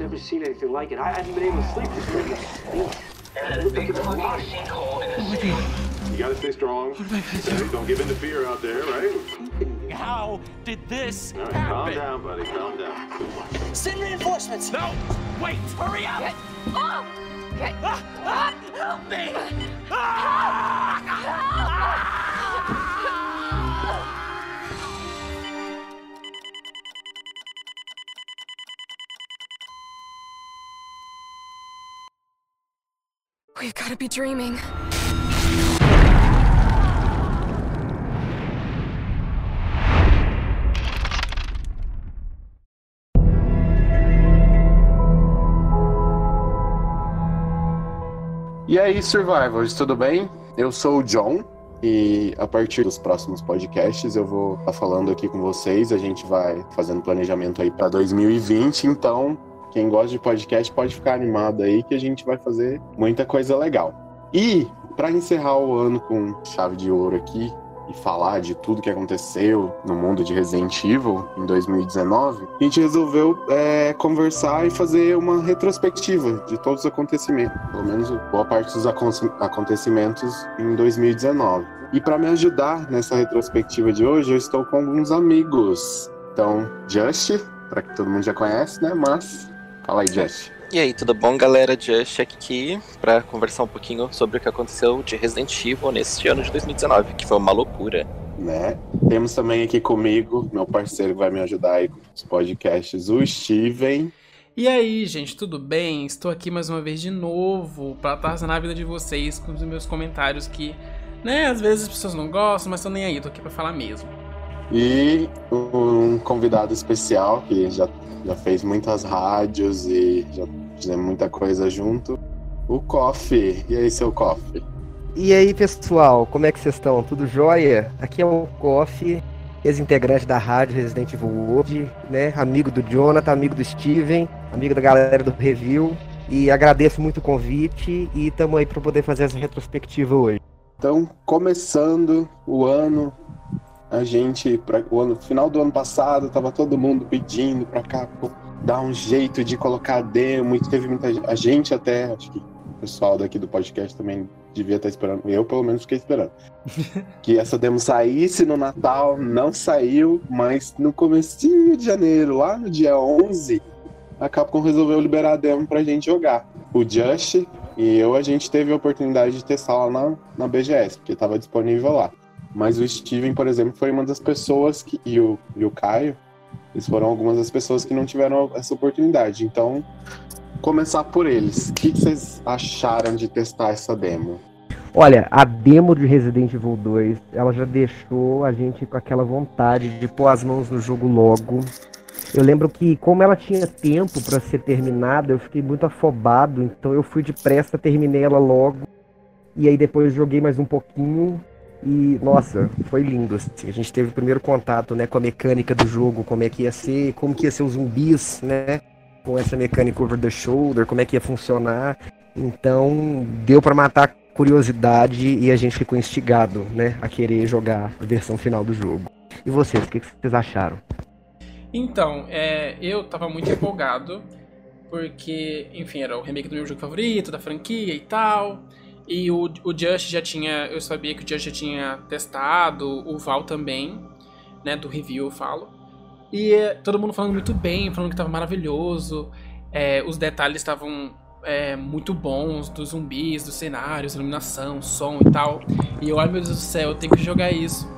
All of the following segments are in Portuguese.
never seen anything like it. I haven't been able to sleep this weekend. You gotta stay strong. Okay, Don't give in to fear out there, right? How did this All right, calm down, buddy. Calm down. Send reinforcements. No, wait, hurry up. Ah, ah, help me. We've got to be dreaming. E aí, Survivors, tudo bem? Eu sou o John e a partir dos próximos podcasts eu vou estar falando aqui com vocês. A gente vai fazendo planejamento aí para 2020, então quem gosta de podcast pode ficar animado aí que a gente vai fazer muita coisa legal. E para encerrar o ano com chave de ouro aqui e falar de tudo que aconteceu no mundo de Resident Evil em 2019, a gente resolveu é, conversar e fazer uma retrospectiva de todos os acontecimentos, pelo menos boa parte dos acon- acontecimentos em 2019. E para me ajudar nessa retrospectiva de hoje, eu estou com alguns amigos. Então, Just, para que todo mundo já conhece, né? Mas fala aí, Just. E aí, tudo bom, galera? Just aqui para conversar um pouquinho sobre o que aconteceu de Resident Evil neste ano de 2019, que foi uma loucura. né? Temos também aqui comigo, meu parceiro que vai me ajudar aí com os podcasts, o Steven. E aí, gente, tudo bem? Estou aqui mais uma vez de novo para atazanar a vida de vocês com os meus comentários que, né, às vezes as pessoas não gostam, mas tô nem aí, tô aqui pra falar mesmo. E um convidado especial que já, já fez muitas rádios e já fizemos muita coisa junto, o Coffee. E aí, seu Coffee? E aí, pessoal, como é que vocês estão? Tudo jóia? Aqui é o Koff, ex-integrante da rádio Resident Evil World, né? Amigo do Jonathan, amigo do Steven, amigo da galera do Review. E agradeço muito o convite e estamos aí para poder fazer essa retrospectiva hoje. Então, começando o ano, a gente, pra, o ano, final do ano passado, tava todo mundo pedindo pra Capcom dar um jeito de colocar demo e teve muita gente, a gente até, acho que o pessoal daqui do podcast também devia estar esperando, eu pelo menos fiquei esperando, que essa demo saísse no Natal, não saiu, mas no comecinho de janeiro, lá no dia 11, a Capcom resolveu liberar a demo pra gente jogar. O Just e eu, a gente teve a oportunidade de testar lá na, na BGS, porque estava disponível lá. Mas o Steven, por exemplo, foi uma das pessoas que. E o, e o Caio, eles foram algumas das pessoas que não tiveram essa oportunidade. Então, começar por eles. O que vocês acharam de testar essa demo? Olha, a demo de Resident Evil 2, ela já deixou a gente com aquela vontade de pôr as mãos no jogo logo. Eu lembro que, como ela tinha tempo para ser terminada, eu fiquei muito afobado, então eu fui depressa, terminei ela logo. E aí depois joguei mais um pouquinho e, nossa, foi lindo. assim. A gente teve o primeiro contato né, com a mecânica do jogo, como é que ia ser, como que ia ser os zumbis, né? Com essa mecânica over the shoulder, como é que ia funcionar. Então, deu para matar a curiosidade e a gente ficou instigado, né, a querer jogar a versão final do jogo. E vocês, o que vocês acharam? Então, é, eu tava muito empolgado, porque, enfim, era o remake do meu jogo favorito, da franquia e tal. E o, o Just já tinha. Eu sabia que o Just já tinha testado, o Val também, né? Do review eu falo. E é, todo mundo falando muito bem, falando que tava maravilhoso. é, os detalhes estavam é, muito bons dos zumbis, dos cenários, iluminação, som e tal. E eu, ai meu Deus do céu, eu tenho que jogar isso.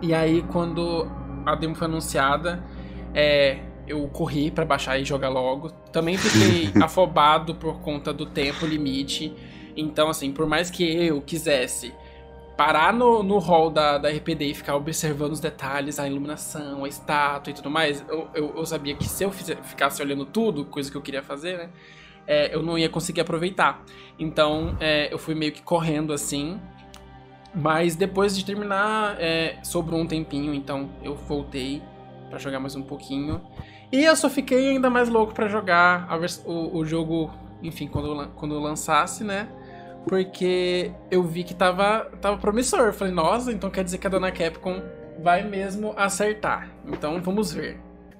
E aí, quando a demo foi anunciada, é, eu corri pra baixar e jogar logo. Também fiquei afobado por conta do tempo limite. Então, assim, por mais que eu quisesse parar no, no hall da, da RPD e ficar observando os detalhes, a iluminação, a estátua e tudo mais, eu, eu, eu sabia que se eu ficasse olhando tudo, coisa que eu queria fazer, né? é, eu não ia conseguir aproveitar. Então, é, eu fui meio que correndo assim. Mas depois de terminar, é, sobrou um tempinho, então eu voltei pra jogar mais um pouquinho. E eu só fiquei ainda mais louco pra jogar o, o jogo, enfim, quando, quando lançasse, né? Porque eu vi que tava, tava promissor. Eu falei, nossa, então quer dizer que a dona Capcom vai mesmo acertar. Então vamos ver.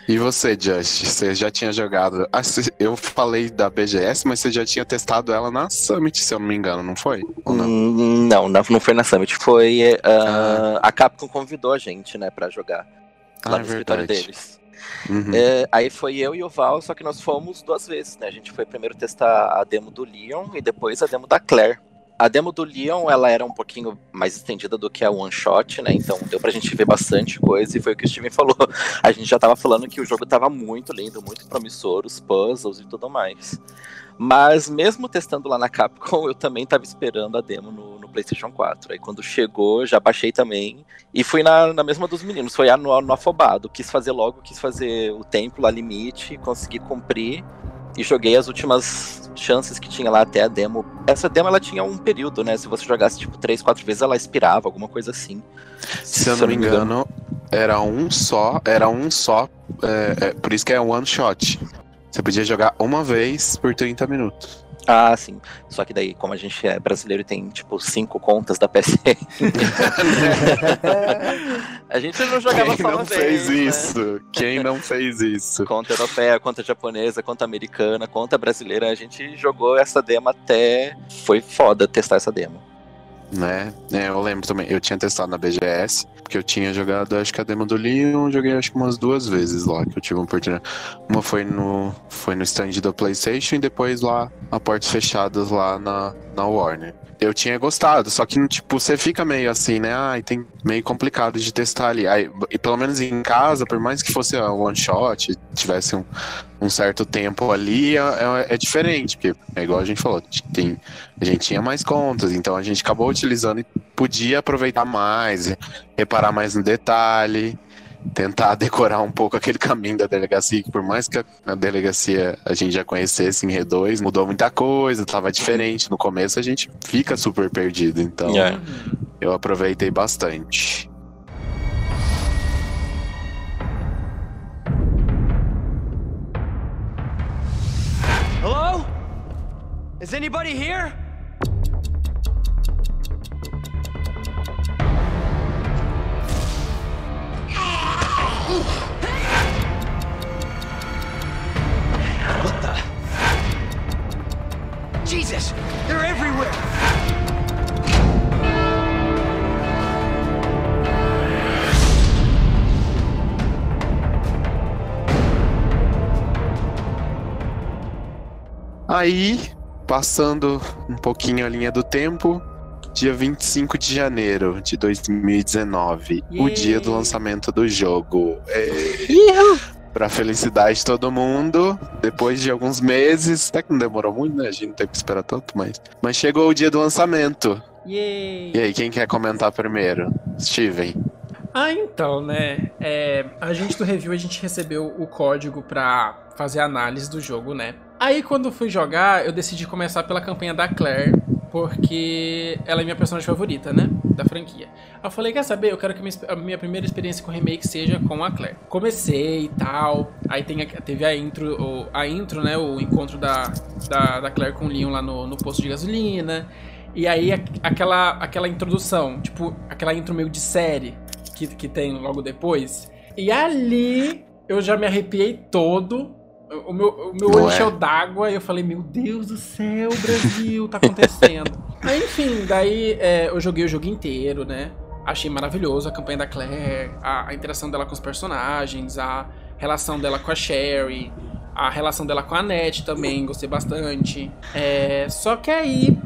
E você, Just? Você já tinha jogado. Ah, eu falei da BGS, mas você já tinha testado ela na Summit, se eu não me engano, não foi? Ou não? Hum, Não, não, foi na Summit, foi. ah, A Capcom convidou a gente, né, pra jogar. Lá Ah, no é escritório verdade. deles. Uhum. É, aí foi eu e o Val, só que nós fomos duas vezes, né? A gente foi primeiro testar a demo do Leon e depois a demo da Claire. A demo do Leon, ela era um pouquinho mais estendida do que a One Shot, né? Então deu pra gente ver bastante coisa e foi o que o Steven falou. A gente já tava falando que o jogo tava muito lindo, muito promissor, os puzzles e tudo mais. Mas mesmo testando lá na Capcom, eu também tava esperando a demo no, PlayStation 4. Aí quando chegou, já baixei também. E fui na, na mesma dos meninos, foi no, no afobado. Quis fazer logo, quis fazer o tempo lá limite, consegui cumprir. E joguei as últimas chances que tinha lá até a demo. Essa demo ela tinha um período, né? Se você jogasse tipo 3, 4 vezes, ela expirava, alguma coisa assim. Se eu não me engano, era um só, era um só. é, é, por isso que é one shot. Você podia jogar uma vez por 30 minutos. Ah, sim. Só que daí, como a gente é brasileiro e tem, tipo, cinco contas da PSN. a gente não jogava Quem só não uma fez vez, né? isso? Quem não fez isso? Conta europeia, conta japonesa, conta americana, conta brasileira. A gente jogou essa demo até. Foi foda testar essa demo. Né? É, eu lembro também. Eu tinha testado na BGS, porque eu tinha jogado, acho que a demo do Leon, joguei acho que umas duas vezes lá, que eu tive uma oportunidade. Uma foi no, foi no stand do PlayStation e depois lá, a portas fechadas lá na, na Warner. Eu tinha gostado, só que, tipo, você fica meio assim, né? Ai, tem meio complicado de testar ali. Aí, e pelo menos em casa, por mais que fosse a one shot, tivesse um, um certo tempo ali, é, é- é diferente, porque é igual a gente falou, tem, a gente tinha mais contas, então a gente acabou utilizando e podia aproveitar mais, reparar mais no detalhe, tentar decorar um pouco aquele caminho da delegacia, que por mais que a, delegacia a gente já conhecesse em R2, mudou muita coisa, tava diferente. No começo a gente fica super perdido, então É. eu aproveitei bastante. Hello? Is anybody here? What the? Jesus! They're everywhere! Aí, passando um pouquinho a linha do tempo, dia 25 de janeiro de 2019, o Yay! dia do lançamento do jogo. É... Pra felicidade de todo mundo, depois de alguns meses, até que não demorou muito, né? A gente não teve que esperar tanto, mas. Mas chegou o dia do lançamento. Yay! E aí, quem quer comentar primeiro? Steven. Ah, então, né? É, a gente do review, a gente recebeu o código pra fazer a análise do jogo, né? Aí, quando fui jogar, eu decidi começar pela campanha da Claire, porque ela é minha personagem favorita, né? Da franquia. Eu falei, quer saber? Eu quero que a minha primeira experiência com remake seja com a Claire. Comecei e tal. Aí tem a- teve a intro, a intro, né? O encontro da, da, da Claire com o Leon lá no, no posto de gasolina. E aí aquela, aquela introdução, tipo, aquela intro meio de série que, que tem logo depois. E ali eu já me arrepiei todo. O meu, o meu olho é? encheu d'água e eu falei, meu Deus do céu, Brasil, tá acontecendo. Aí, enfim, daí é, eu joguei o jogo inteiro, né? Achei maravilhoso a campanha da Claire, a, a interação dela com os personagens, a relação dela com a Sherry, a relação dela com a Annette também, gostei bastante. É, só que aí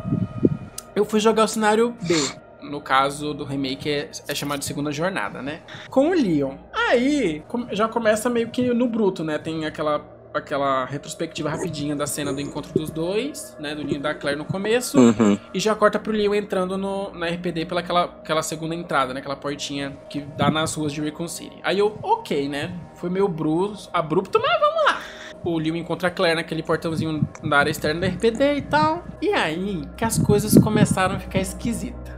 eu fui jogar o cenário B. No caso do remake é, é chamado de Segunda Jornada, né? Com o Leon. Aí já começa meio que no bruto, né? Tem aquela, aquela retrospectiva rapidinha da cena do encontro dos dois, né? Do Leon e da Claire no começo. Uhum. E já corta pro Leon entrando no, na RPD pela aquela, aquela segunda entrada, né? Aquela portinha que dá nas ruas de Recon City. Aí eu, ok, né? Foi meio brus, abrupto, mas vamos lá. O Leon encontra a Claire naquele portãozinho da área externa da RPD e tal. E aí que as coisas começaram a ficar esquisitas.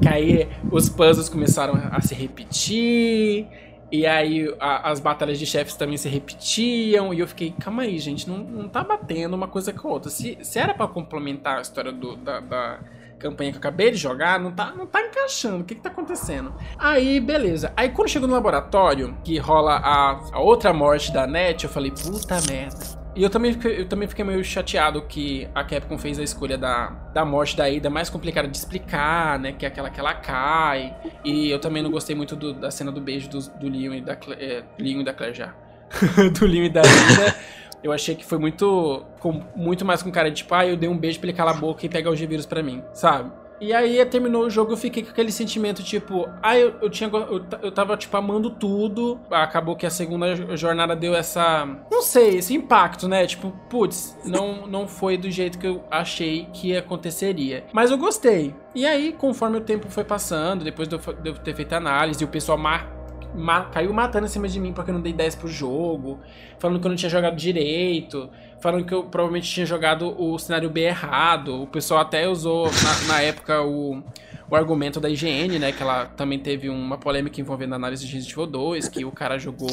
Que aí os puzzles começaram a se repetir. E aí a- as batalhas de chefes também se repetiam. E eu fiquei, calma aí, gente, não, não tá batendo uma coisa com a outra. Se, se era pra complementar a história do, da, da, campanha que eu acabei de jogar, não tá, não tá encaixando. O que que tá acontecendo? Aí, beleza. Aí quando chegou no laboratório, que rola a, a outra morte da NET, eu falei, puta merda. E eu também, eu também fiquei meio chateado que a Capcom fez a escolha da, da morte da Ada mais complicada de explicar, né? Que é aquela que ela cai. E eu também não gostei muito do- da cena do beijo do, do Leon e da é, Leon e da Claire já. do Leon e da Ada. Eu achei que foi muito. Com, muito mais com cara de tipo, ah, eu dei um beijo pra ele calar a boca e pegar o G-Vírus pra mim, sabe? E aí terminou o jogo, eu fiquei com aquele sentimento, tipo, ah, eu, eu tinha. Eu, eu tava, tipo, amando tudo. Acabou que a segunda jo- jornada deu essa. Não sei, esse impacto, né? Tipo, putz, não, não foi do jeito que eu achei que aconteceria. Mas eu gostei. E aí, conforme o tempo foi passando, depois de eu, ter feito a análise, o pessoal mar ma- caiu matando em cima de mim porque eu não dei 10 pro jogo, falando que eu não tinha jogado direito, falando que eu provavelmente tinha jogado o cenário B errado. O pessoal até usou na, na época o, o argumento da IGN, né? Que ela também teve uma polêmica envolvendo a análise de Resident Evil 2, que o cara jogou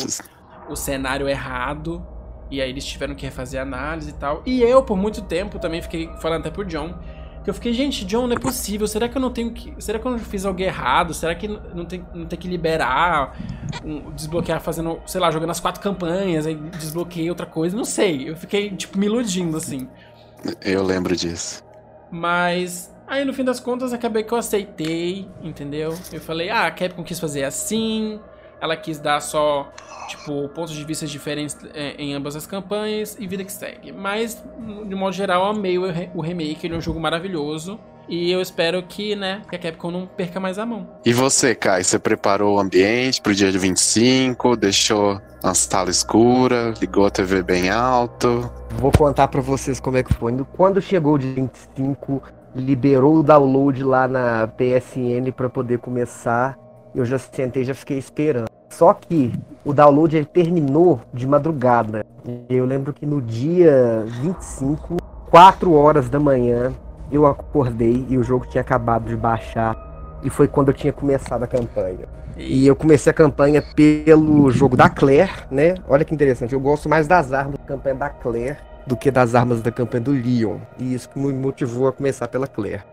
o cenário errado. E aí eles tiveram que refazer a análise e tal. E eu, por muito tempo, também fiquei falando até pro John. Que eu fiquei, gente, John, não é possível. Será que eu não tenho que. Será que eu não fiz algo errado? Será que não tem, não tem que liberar, um- desbloquear fazendo, sei lá, jogando as quatro campanhas, aí desbloqueei outra coisa? Não sei. Eu fiquei, tipo, me iludindo, assim. Eu lembro disso. Mas aí no fim das contas acabei que eu aceitei, entendeu? Eu falei, ah, a Capcom quis fazer assim, ela quis dar só, tipo, pontos de vista diferentes é, em ambas as campanhas e vida que segue. Mas, de modo geral, eu amei o, re- o remake, ele é um jogo maravilhoso. E eu espero que, né, que a Capcom não perca mais a mão. E você, Kai, você preparou o ambiente pro dia de 25, deixou a sala escura, ligou a TV bem alto. Vou contar pra vocês como é que foi. Quando chegou o dia 25, liberou o download lá na PSN pra poder começar. Eu já sentei, já fiquei esperando. Só que o download ele terminou de madrugada. Eu lembro que no dia 25, 4 horas da manhã, eu acordei e o jogo tinha acabado de baixar. E foi quando eu tinha começado a campanha. E eu comecei a campanha pelo jogo da Claire, né? Olha que interessante, eu gosto mais das armas da campanha da Claire do que das armas da campanha do Leon. E isso me motivou a começar pela Claire.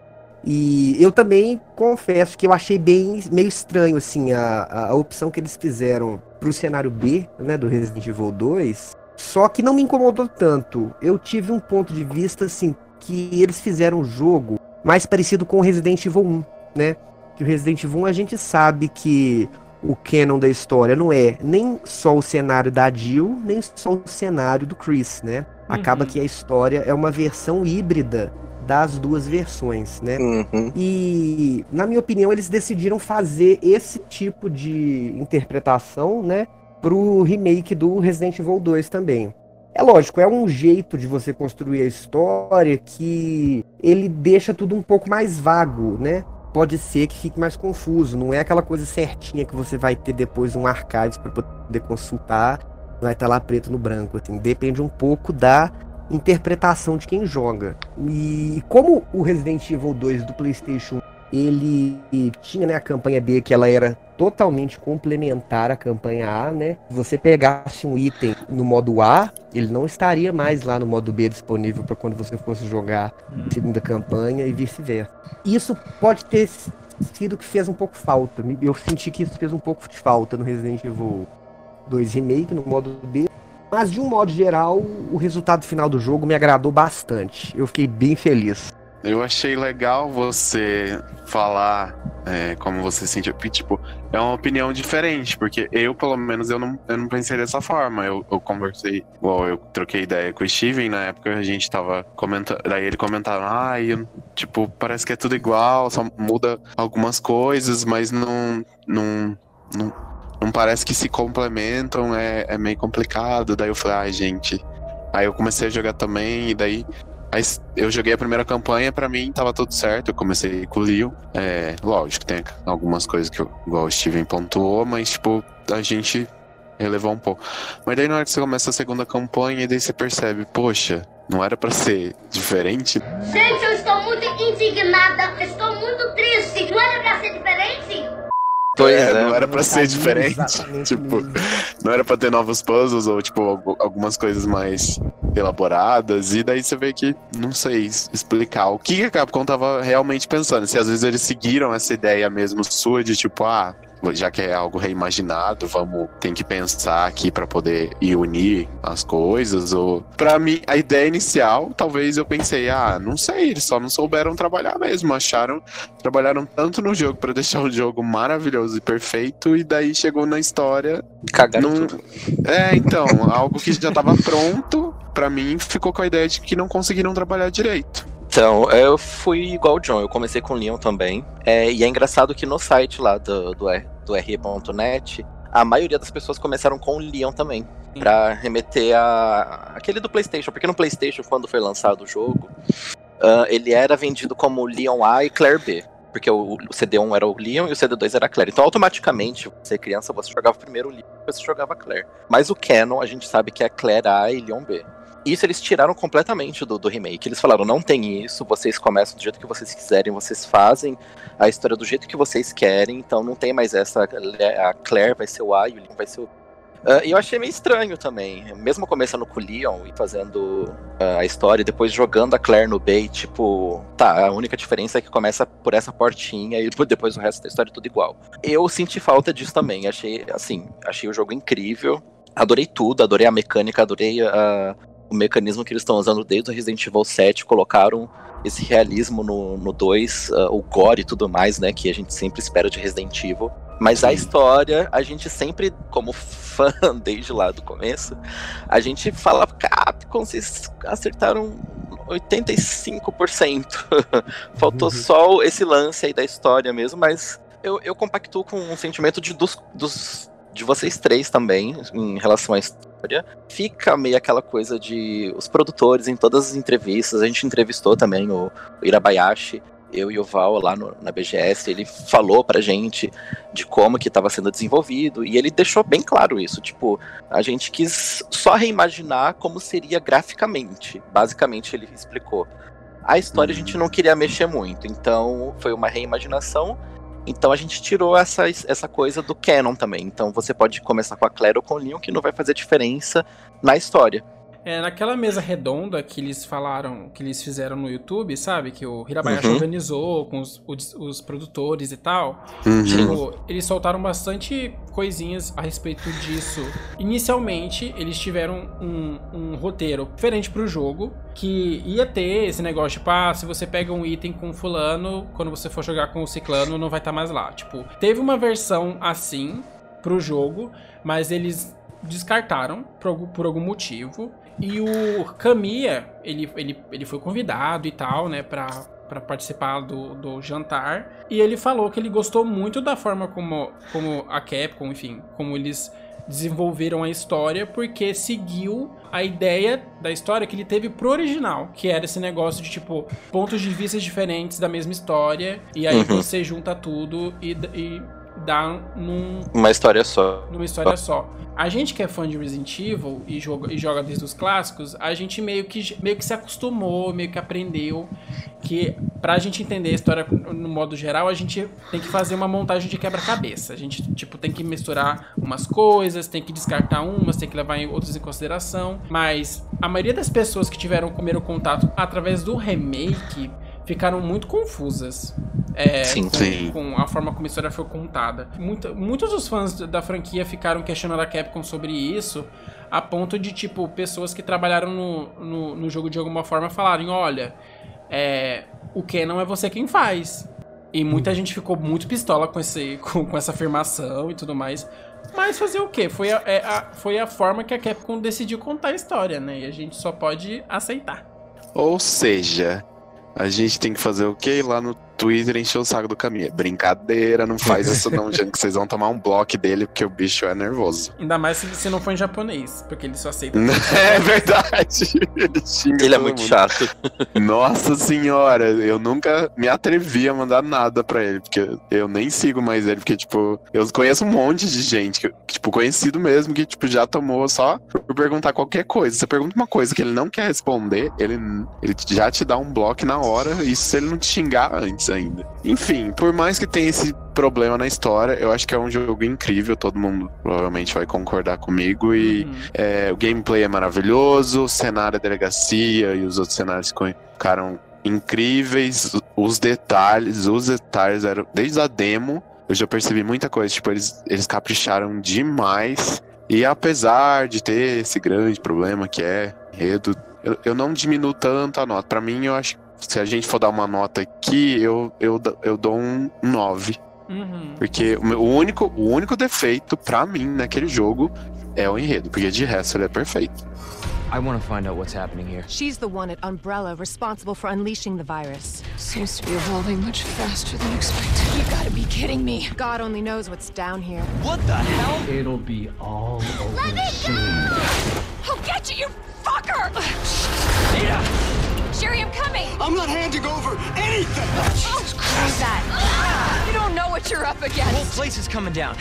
E eu também confesso que eu achei bem meio estranho assim a, a, opção que eles fizeram pro cenário B, né, do Resident Evil 2. Só que não me incomodou tanto. Eu tive um ponto de vista assim que eles fizeram o jogo mais parecido com o Resident Evil 1, né? Que o Resident Evil 1 a gente sabe que o canon da história não é nem só o cenário da Jill, nem só o cenário do Chris, né? Acaba Uhum. que a história é uma versão híbrida das duas versões, né? Uhum. E, na minha opinião, eles decidiram fazer esse tipo de interpretação, né, pro remake do Resident Evil 2 também. É lógico, é um jeito de você construir a história que ele deixa tudo um pouco mais vago, né? Pode ser que fique mais confuso, não é aquela coisa certinha que você vai ter depois um archives para poder consultar, vai estar lá preto no branco, assim. Depende um pouco da interpretação de quem joga. E como o Resident Evil 2 do PlayStation ele tinha né, a campanha B que ela era totalmente complementar à campanha A, né? Se você pegasse um item no modo A, ele não estaria mais lá no modo B disponível para quando você fosse jogar a segunda campanha e vice-versa. Isso pode ter sido que fez um pouco falta. Eu senti que isso fez um pouco de falta no Resident Evil 2 Remake, no modo B. Mas de um modo geral, o resultado final do jogo me agradou bastante. Eu fiquei bem feliz. Eu achei legal você falar é, como você se porque, Tipo, é uma opinião diferente, porque eu, pelo menos, eu não, eu não pensei dessa forma. Eu, eu conversei, igual eu troquei ideia com o Steven, na época a gente tava comentando, daí ele comentava, ah, tipo, parece que é tudo igual, só muda algumas coisas, mas não, não, não, não parece que se complementam, é, é meio complicado. Daí eu falei, ai, gente. Aí eu comecei a jogar também, e daí Aí eu joguei a primeira campanha, pra mim tava tudo certo. Eu comecei com o Leon. É, lógico, tem algumas coisas que eu, igual o Steven pontuou, mas tipo, a gente relevou um pouco. Mas daí na hora que você começa a segunda campanha, daí você percebe, poxa, não era pra ser diferente? Gente, eu estou muito indignada. Pois É, é. não era pra ser diferente. Tipo, mesmo. não era pra ter novos puzzles ou, tipo, algu- algumas coisas mais elaboradas. E daí você vê que não sei explicar o que a Capcom tava realmente pensando. Se às vezes eles seguiram essa ideia mesmo sua de, tipo, ah. Já que é algo reimaginado, vamos tem que pensar aqui pra poder ir unir as coisas. Ou para mim a ideia inicial, talvez eu pensei, ah, não sei, eles só não souberam trabalhar mesmo, acharam trabalharam tanto no jogo pra deixar o jogo maravilhoso e perfeito e daí chegou na história Cagaram não... tudo. É, então, algo que já tava pronto, pra mim ficou com a ideia de que não conseguiram trabalhar direito. Então, eu fui igual o John, eu comecei com o Leon também. É, e é engraçado que no site lá do, do, do RE.net, a maioria das pessoas começaram com o Leon também. Pra remeter a aquele do PlayStation. Porque no PlayStation, quando foi lançado o jogo, ah, ele era vendido como Leon A e Claire B. Porque o, o CD1 era o Leon e o CD2 era a Claire. Então, automaticamente, você criança, você jogava primeiro o Leon, depois você jogava a Claire. Mas o Canon, a gente sabe que é Claire A e Leon B. Isso eles tiraram completamente do, do remake. Eles falaram, não tem isso, vocês começam do jeito que vocês quiserem, vocês fazem a história do jeito que vocês querem, então não tem mais essa. A Claire vai ser o A e o Leon vai ser o. E eu achei meio estranho também. Mesmo começando com o Leon e fazendo ah, a história, e depois jogando a Claire no B, e, tipo, tá, a única diferença é que começa por essa portinha e depois o resto da história é tudo igual. Eu senti falta disso também. Achei, assim, achei o jogo incrível. Adorei tudo, adorei a mecânica, adorei a, o mecanismo que eles estão usando desde o Resident Evil 7, colocaram esse realismo no, no 2, ah, o gore e tudo mais, né, que a gente sempre espera de Resident Evil. Mas a história, a gente sempre, como fã desde lá do começo, a gente fala, Capcom, vocês acertaram 85%. Faltou Uhum. só esse lance aí da história mesmo, mas eu, eu compactuo com um sentimento de, dos, dos, de vocês três também, em relação à. Fica meio aquela coisa de os produtores em todas as entrevistas, a gente entrevistou também o, o Irabayashi, eu e o Val lá no- na BGS, ele falou pra gente de como que estava sendo desenvolvido, e ele deixou bem claro isso, tipo, a gente quis só reimaginar como seria graficamente, basicamente ele explicou. A história a gente não queria mexer muito, então foi uma reimaginação, então a gente tirou essa, essa coisa do canon também, então você pode começar com a Claire ou com o Leon, que não vai fazer diferença na história. É, naquela mesa redonda que eles falaram, que eles fizeram no YouTube, sabe? Que o Hirabayashi Uhum. organizou com os, os, os produtores e tal. Uhum. Tipo, eles soltaram bastante coisinhas a respeito disso. Inicialmente, eles tiveram um, um roteiro diferente pro jogo, que ia ter esse negócio, tipo, ah, se você pega um item com fulano, quando você for jogar com o ciclano, não vai estar mais lá. Tipo, teve uma versão assim pro jogo, mas eles descartaram por algum, por algum motivo. E o Kamiya, ele, ele, ele foi convidado e tal, né, pra, pra participar do, do jantar. E ele falou que ele gostou muito da forma como, como a Capcom, enfim, como eles desenvolveram a história, porque seguiu a ideia da história que ele teve pro original, que era esse negócio de, tipo, pontos de vista diferentes da mesma história, e aí Uhum. você junta tudo e, e num, Uma história só. numa história só. A gente que é fã de Resident Evil e joga, e joga desde os clássicos, a gente meio que, meio que se acostumou, meio que aprendeu que pra gente entender a história no modo geral, a gente tem que fazer uma montagem de quebra-cabeça. A gente, tipo, tem que misturar umas coisas, tem que descartar umas, tem que levar outras em consideração. Mas a maioria das pessoas que tiveram o primeiro contato através do remake ficaram muito confusas. É, Sim, com, sim. com a forma como a história foi contada. Muita- muitos dos fãs da franquia ficaram questionando a Capcom sobre isso, a ponto de, tipo, pessoas que trabalharam no, no, no jogo de alguma forma falarem: olha, é, o Canon é você quem faz. E muita gente ficou muito pistola com, esse, com, com essa afirmação e tudo mais. Mas fazer o quê? Foi a, é a- foi a forma que a Capcom decidiu contar a história, né? E a gente só pode aceitar. Ou seja, a gente tem que fazer o quê? Ir lá no Twitter encher o saco do caminho. Brincadeira, não faz isso não, gente, que vocês vão tomar um bloco dele porque o bicho é nervoso. Ainda mais se, se não for em japonês, porque ele só aceita. É verdade. Ele Ele é muito mundo. chato. Nossa senhora, eu nunca me atrevi a mandar nada pra ele, porque eu nem sigo mais ele, porque, tipo, eu conheço um monte de gente, que, tipo, conhecido mesmo, que, tipo, já tomou só por perguntar qualquer coisa. Você pergunta uma coisa que ele não quer responder, ele, ele já te dá um bloco na hora, isso se ele não te xingar antes. Ainda. Enfim, por mais que tenha esse problema na história, eu acho que é um jogo incrível, todo mundo provavelmente vai concordar comigo. E Uhum. é, o gameplay é maravilhoso, o cenário da delegacia e os outros cenários ficaram incríveis. Os detalhes, os detalhes eram. Desde a demo, eu já percebi muita coisa. Tipo, eles, eles capricharam demais. E apesar de ter esse grande problema que é enredo, eu, eu não diminuo tanto a nota. Pra mim, eu acho que se a gente for dar uma nota aqui, eu, eu, eu dou um 9. Uhum. Porque o, meu- o único, o único defeito pra mim naquele jogo é o enredo. Porque de resto ele é perfeito. I want to find out what's happening here. She's the one at Umbrella responsible for unleashing the virus. Seems to be evolving much faster than expected. You gotta be kidding me. God only knows what's down here. What the hell? It'll be all over soon. I'll get you, you fucker! Nita! Sherry, I'm coming! I'm not handing over anything! Oh, screw that. Ah, you don't know what you're up The whole place is coming down.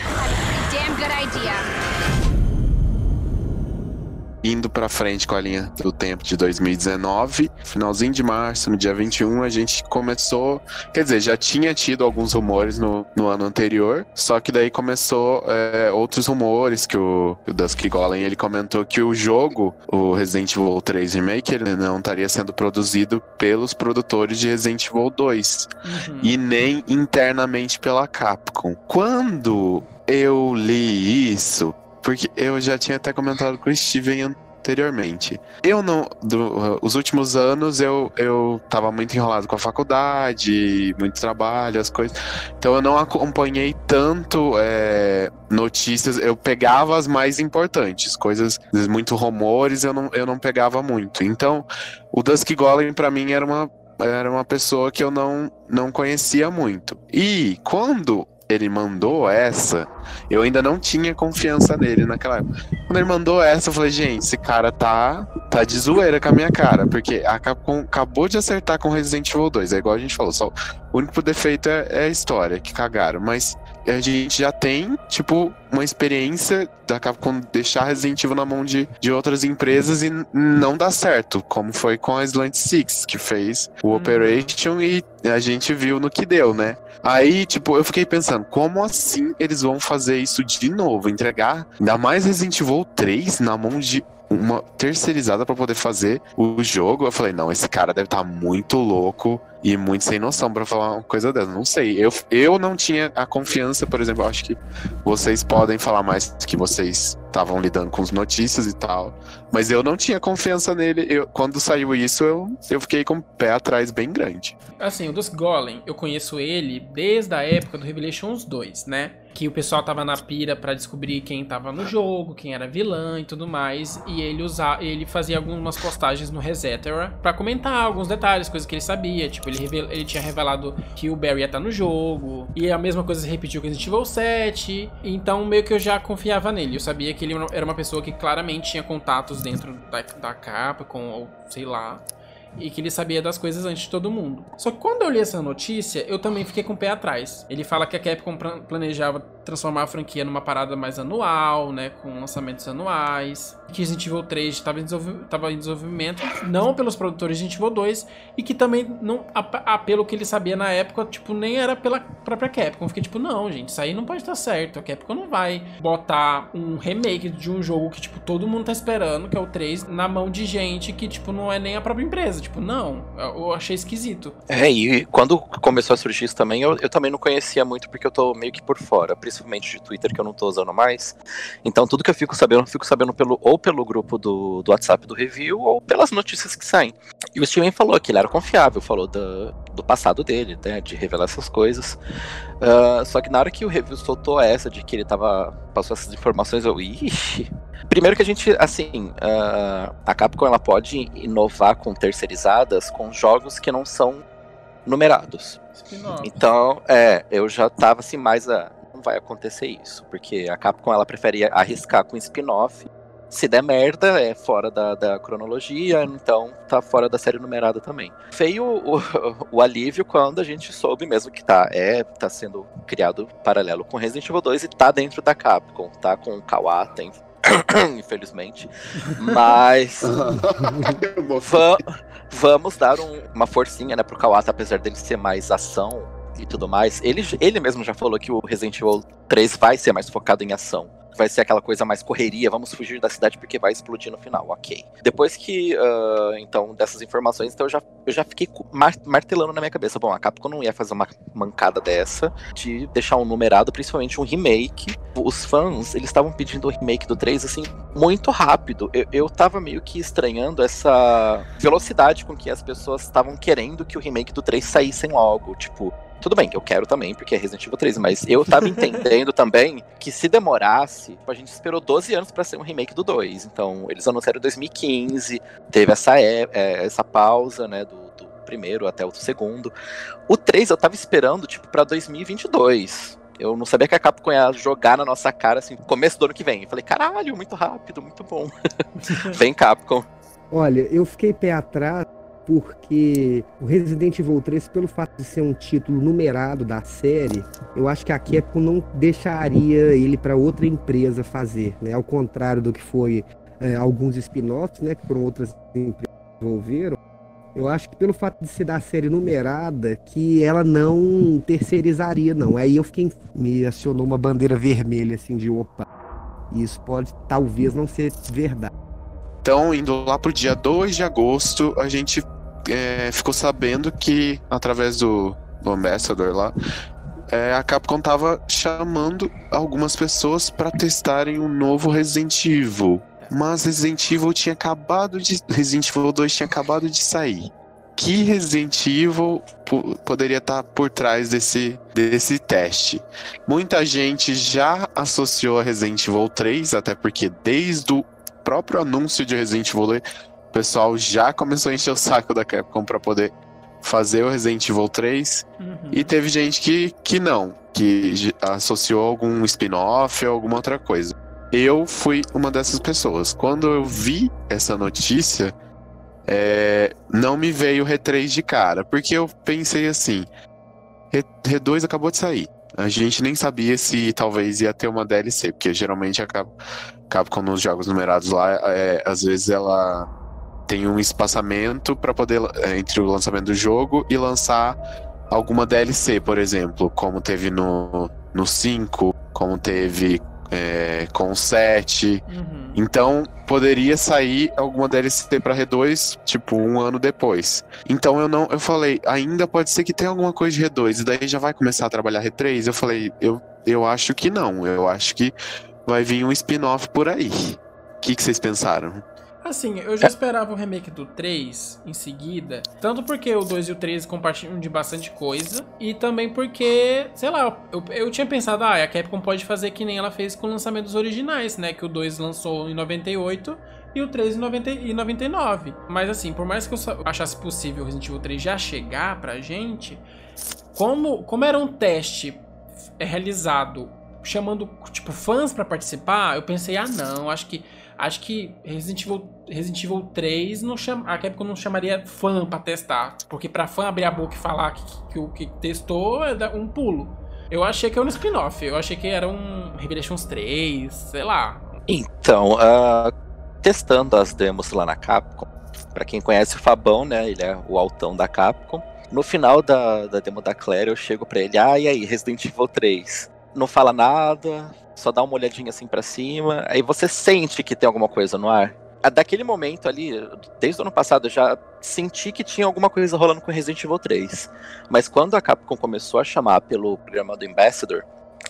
Damn good idea. Indo pra frente com a linha do tempo de 2019, finalzinho de março, no dia 21, a gente começou. Quer dizer, já tinha tido alguns rumores no, no ano anterior, só que daí começou é, outros rumores que o, o Dusky Golem ele comentou que o jogo, o Resident Evil 3 Remake, ele não estaria sendo produzido pelos produtores de Resident Evil 2 Uhum. e nem internamente pela Capcom. Quando eu li isso, porque eu já tinha até comentado com o Steven anteriormente. Eu não. do- os últimos anos eu, eu tava muito enrolado com a faculdade, muito trabalho, as coisas. Então eu não acompanhei tanto é, notícias. Eu pegava as mais importantes, coisas, muito rumores, eu não, eu não pegava muito. Então, o Dusk Golem pra mim era uma era uma pessoa que eu não, não conhecia muito. E quando ele mandou essa, eu ainda não tinha confiança nele naquela época. Quando ele mandou essa, eu falei, gente, esse cara tá, tá de zoeira com a minha cara, porque a Capcom acabou de acertar com Resident Evil 2, é igual a gente falou, só o único defeito é, é a história, que cagaram, mas a gente já tem, tipo, uma experiência da Capcom deixar Resident Evil na mão de, de outras empresas e não dá certo, como foi com a Slant Six, que fez o Operation e a gente viu no que deu, né? Aí, tipo, eu fiquei pensando, como assim eles vão fazer isso de novo? Entregar ainda mais Resident Evil 3 na mão de uma terceirizada pra poder fazer o jogo. Eu falei, não, esse cara deve estar muito louco e muito sem noção pra falar uma coisa dessa. Não sei. Eu, eu não tinha a confiança, por exemplo, acho que vocês podem falar mais que vocês estavam lidando com as notícias e tal. Mas eu não tinha confiança nele. Eu, quando saiu isso, eu, eu fiquei com o pé atrás bem grande. Assim, o Dusk Golem, eu conheço ele desde a época do Revelations 2, né? Que o pessoal tava na pira pra descobrir quem tava no jogo, quem era vilã e tudo mais. E ele usa, ele fazia algumas postagens no Resetera pra comentar alguns detalhes, coisas que ele sabia. Tipo, ele, revel- ele tinha revelado que o Barry ia estar no jogo. E a mesma coisa se repetiu com Resident Evil 7. Então, meio que eu já confiava nele. Eu sabia que ele era uma pessoa que claramente tinha contatos dentro da, da Capcom, ou sei lá e que ele sabia das coisas antes de todo mundo. Só que quando eu li essa notícia, eu também fiquei com o pé atrás. Ele fala que a Capcom plan- planejava transformar a franquia numa parada mais anual, né, com lançamentos anuais, que Resident Evil 3 estava em, em desenvolvimento, não pelos produtores de Resident Evil 2, e que também não, a, a- pelo que ele sabia na época, tipo, nem era pela própria Capcom. Eu fiquei tipo, não, gente, isso aí não pode estar certo. A Capcom não vai botar um remake de um jogo que, tipo, todo mundo tá esperando, que é o 3, na mão de gente que, tipo, não é nem a própria empresa. Tipo, não, eu achei esquisito. É, e quando começou a surgir isso também, eu, eu também não conhecia muito porque eu tô meio que por fora, principalmente de Twitter que eu não tô usando mais. Então tudo que eu fico sabendo, eu fico sabendo pelo, ou pelo grupo do, do WhatsApp do review ou pelas notícias que saem. E o Steven falou que ele era confiável, falou do, do passado dele, né, de revelar essas coisas. Ah, só que na hora que o review soltou essa de que ele tava. passou essas informações, eu. Ixi. Primeiro que a gente, assim, ah, a Capcom ela pode inovar com terceirizadas com jogos que não são numerados. Então, é, eu já tava assim, mais a. Não vai acontecer isso, porque a Capcom ela preferia arriscar com spin-off. Se der merda, é fora da, da cronologia, então tá fora da série numerada também. Veio o, o alívio quando a gente soube mesmo que tá, é, tá sendo criado paralelo com Resident Evil 2 e tá dentro da Capcom, tá com o Kawata, infelizmente. Mas. Va- vamos dar um- uma forcinha, né, pro Kawata, apesar dele ser mais ação e tudo mais. Ele, ele mesmo já falou que o Resident Evil 3 vai ser mais focado em ação. Vai ser aquela coisa mais correria, vamos fugir da cidade porque vai explodir no final, ok. Depois que, ah, então, dessas informações, então eu já, eu já fiquei mar- martelando na minha cabeça. Bom, a Capcom não ia fazer uma mancada dessa de deixar um numerado, principalmente um remake. Os fãs, eles estavam pedindo o remake do 3, assim, muito rápido. Eu, eu tava meio que estranhando essa velocidade com que as pessoas estavam querendo que o remake do 3 saíssem logo. Tipo, tudo bem, que eu quero também, porque é Resident Evil 3, mas eu tava entendendo também que se demorasse, tipo, a gente esperou 12 anos pra ser um remake do 2. Então, eles anunciaram em 2015, teve essa, é- é, essa pausa, né, do, do primeiro até o segundo. O 3 eu tava esperando, tipo, pra 2022. Eu não sabia que a Capcom ia jogar na nossa cara, assim, começo do ano que vem. Eu falei, caralho, muito rápido, muito bom. Vem, Capcom. Olha, eu fiquei pé atrás porque o Resident Evil 3, pelo fato de ser um título numerado da série, eu acho que a Capcom não deixaria ele para outra empresa fazer, né? Ao contrário do que foi é, alguns spin-offs, né? Que foram outras empresas que desenvolveram. Eu acho que pelo fato de ser da série numerada, que ela não terceirizaria, não. Aí eu fiquei. Me acionou uma bandeira vermelha, assim, de opa. Isso pode talvez não ser verdade. Então, indo lá pro dia 2 de agosto, a gente é, ficou sabendo que, através do, do Ambassador lá, é, a Capcom tava chamando algumas pessoas para testarem o novo Resident Evil. Mas Resident Evil tinha acabado de. Resident Evil 2 tinha acabado de sair. Que Resident Evil po- poderia estar por trás desse, desse teste? Muita gente já associou a Resident Evil 3, até porque desde o próprio anúncio de Resident Evil 2, o pessoal já começou a encher o saco da Capcom para poder fazer o Resident Evil 3. E teve gente que, que não, que associou algum spin-off ou alguma outra coisa. Eu fui uma dessas pessoas. Quando eu vi essa notícia, é, não me veio o R3 de cara, porque eu pensei assim: R- R2 acabou de sair. A gente nem sabia se talvez ia ter uma DLC, porque geralmente a Cap- Capcom nos jogos numerados lá, é, às vezes ela tem um espaçamento para poder é, entre o lançamento do jogo e lançar alguma DLC, por exemplo, como teve no, no 5, como teve é, com o 7. Então poderia sair alguma DLC pra R2, tipo, um ano depois. Então eu não, eu falei, ainda pode ser que tenha alguma coisa de R2, e daí já vai começar a trabalhar R3. Eu falei, eu, eu acho que não, eu acho que vai vir um spin-off por aí. O que, que vocês pensaram? Assim, eu já esperava o remake do 3 em seguida, tanto porque o 2 e o 3 compartilham de bastante coisa, e também porque, sei lá, eu, eu tinha pensado, ah, a Capcom pode fazer que nem ela fez com lançamentos originais, né? Que o 2 lançou em 98 e o 3 em 90 e 99. Mas assim, por mais que eu achasse possível o Resident Evil 3 já chegar pra gente, como, como era um teste é, realizado chamando tipo fãs pra participar, eu pensei, ah não, acho que acho que Resident Evil, Resident Evil 3 não chama, a Capcom não chamaria fã pra testar, porque pra fã abrir a boca e falar que, que o que testou é um pulo. Eu achei que era um spin-off, eu achei que era um Revelations 3, sei lá. Então, ah, testando as demos lá na Capcom, pra quem conhece o Fabão, né, ele é o altão da Capcom. No final da, da demo da Claire, eu chego pra ele, ah, e aí, Resident Evil 3? Não fala nada, só dá uma olhadinha assim pra cima, aí você sente que tem alguma coisa no ar. Daquele momento ali, desde o ano passado, eu já senti que tinha alguma coisa rolando com Resident Evil 3. Mas quando a Capcom começou a chamar pelo programa do Ambassador,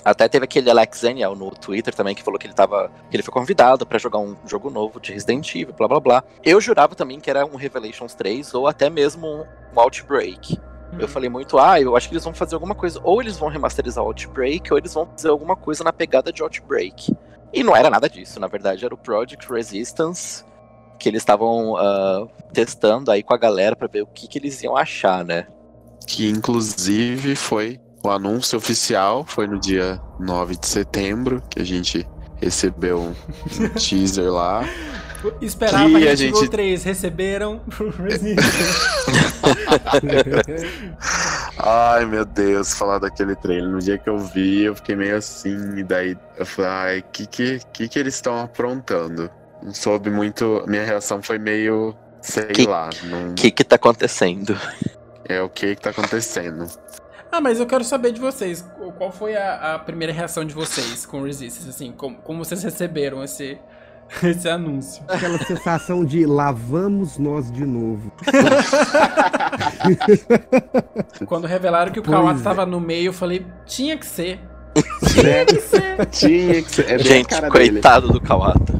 até teve aquele Alex Zaniel no Twitter também que falou que ele tava. que ele foi convidado pra jogar um jogo novo de Resident Evil, blá blá blá. Eu jurava também que era um Revelations 3 ou até mesmo um Outbreak. Eu falei muito, ah, eu acho que eles vão fazer alguma coisa. Ou eles vão remasterizar o Outbreak, ou eles vão fazer alguma coisa na pegada de Outbreak. E não era nada disso, na verdade, era o Project Resistance, que eles estavam ah, testando aí com a galera pra ver o que, que eles iam achar, né? Que inclusive foi o anúncio oficial, foi no dia 9 de setembro, que a gente recebeu um teaser lá. Esperava Que a Resident Evil gente- 3, receberam Resident Ai meu Deus, falar daquele trailer. No dia que eu vi, eu fiquei meio assim, e daí eu falei, ai, que que, que, que eles estão aprontando? Não soube muito. Minha reação foi meio Sei Que- lá, não O que que tá acontecendo? é o que que tá acontecendo. Ah, mas eu quero saber de vocês. Qual foi a, a primeira reação de vocês com Resistance? Assim, como, como vocês receberam esse, esse anúncio? Aquela sensação de lavamos nós de novo. Quando revelaram que o Pois Kawata é. tava no meio, eu falei, tinha que ser. Tinha que ser. Tinha que ser. É Gente, cara dele. coitado do Kawata.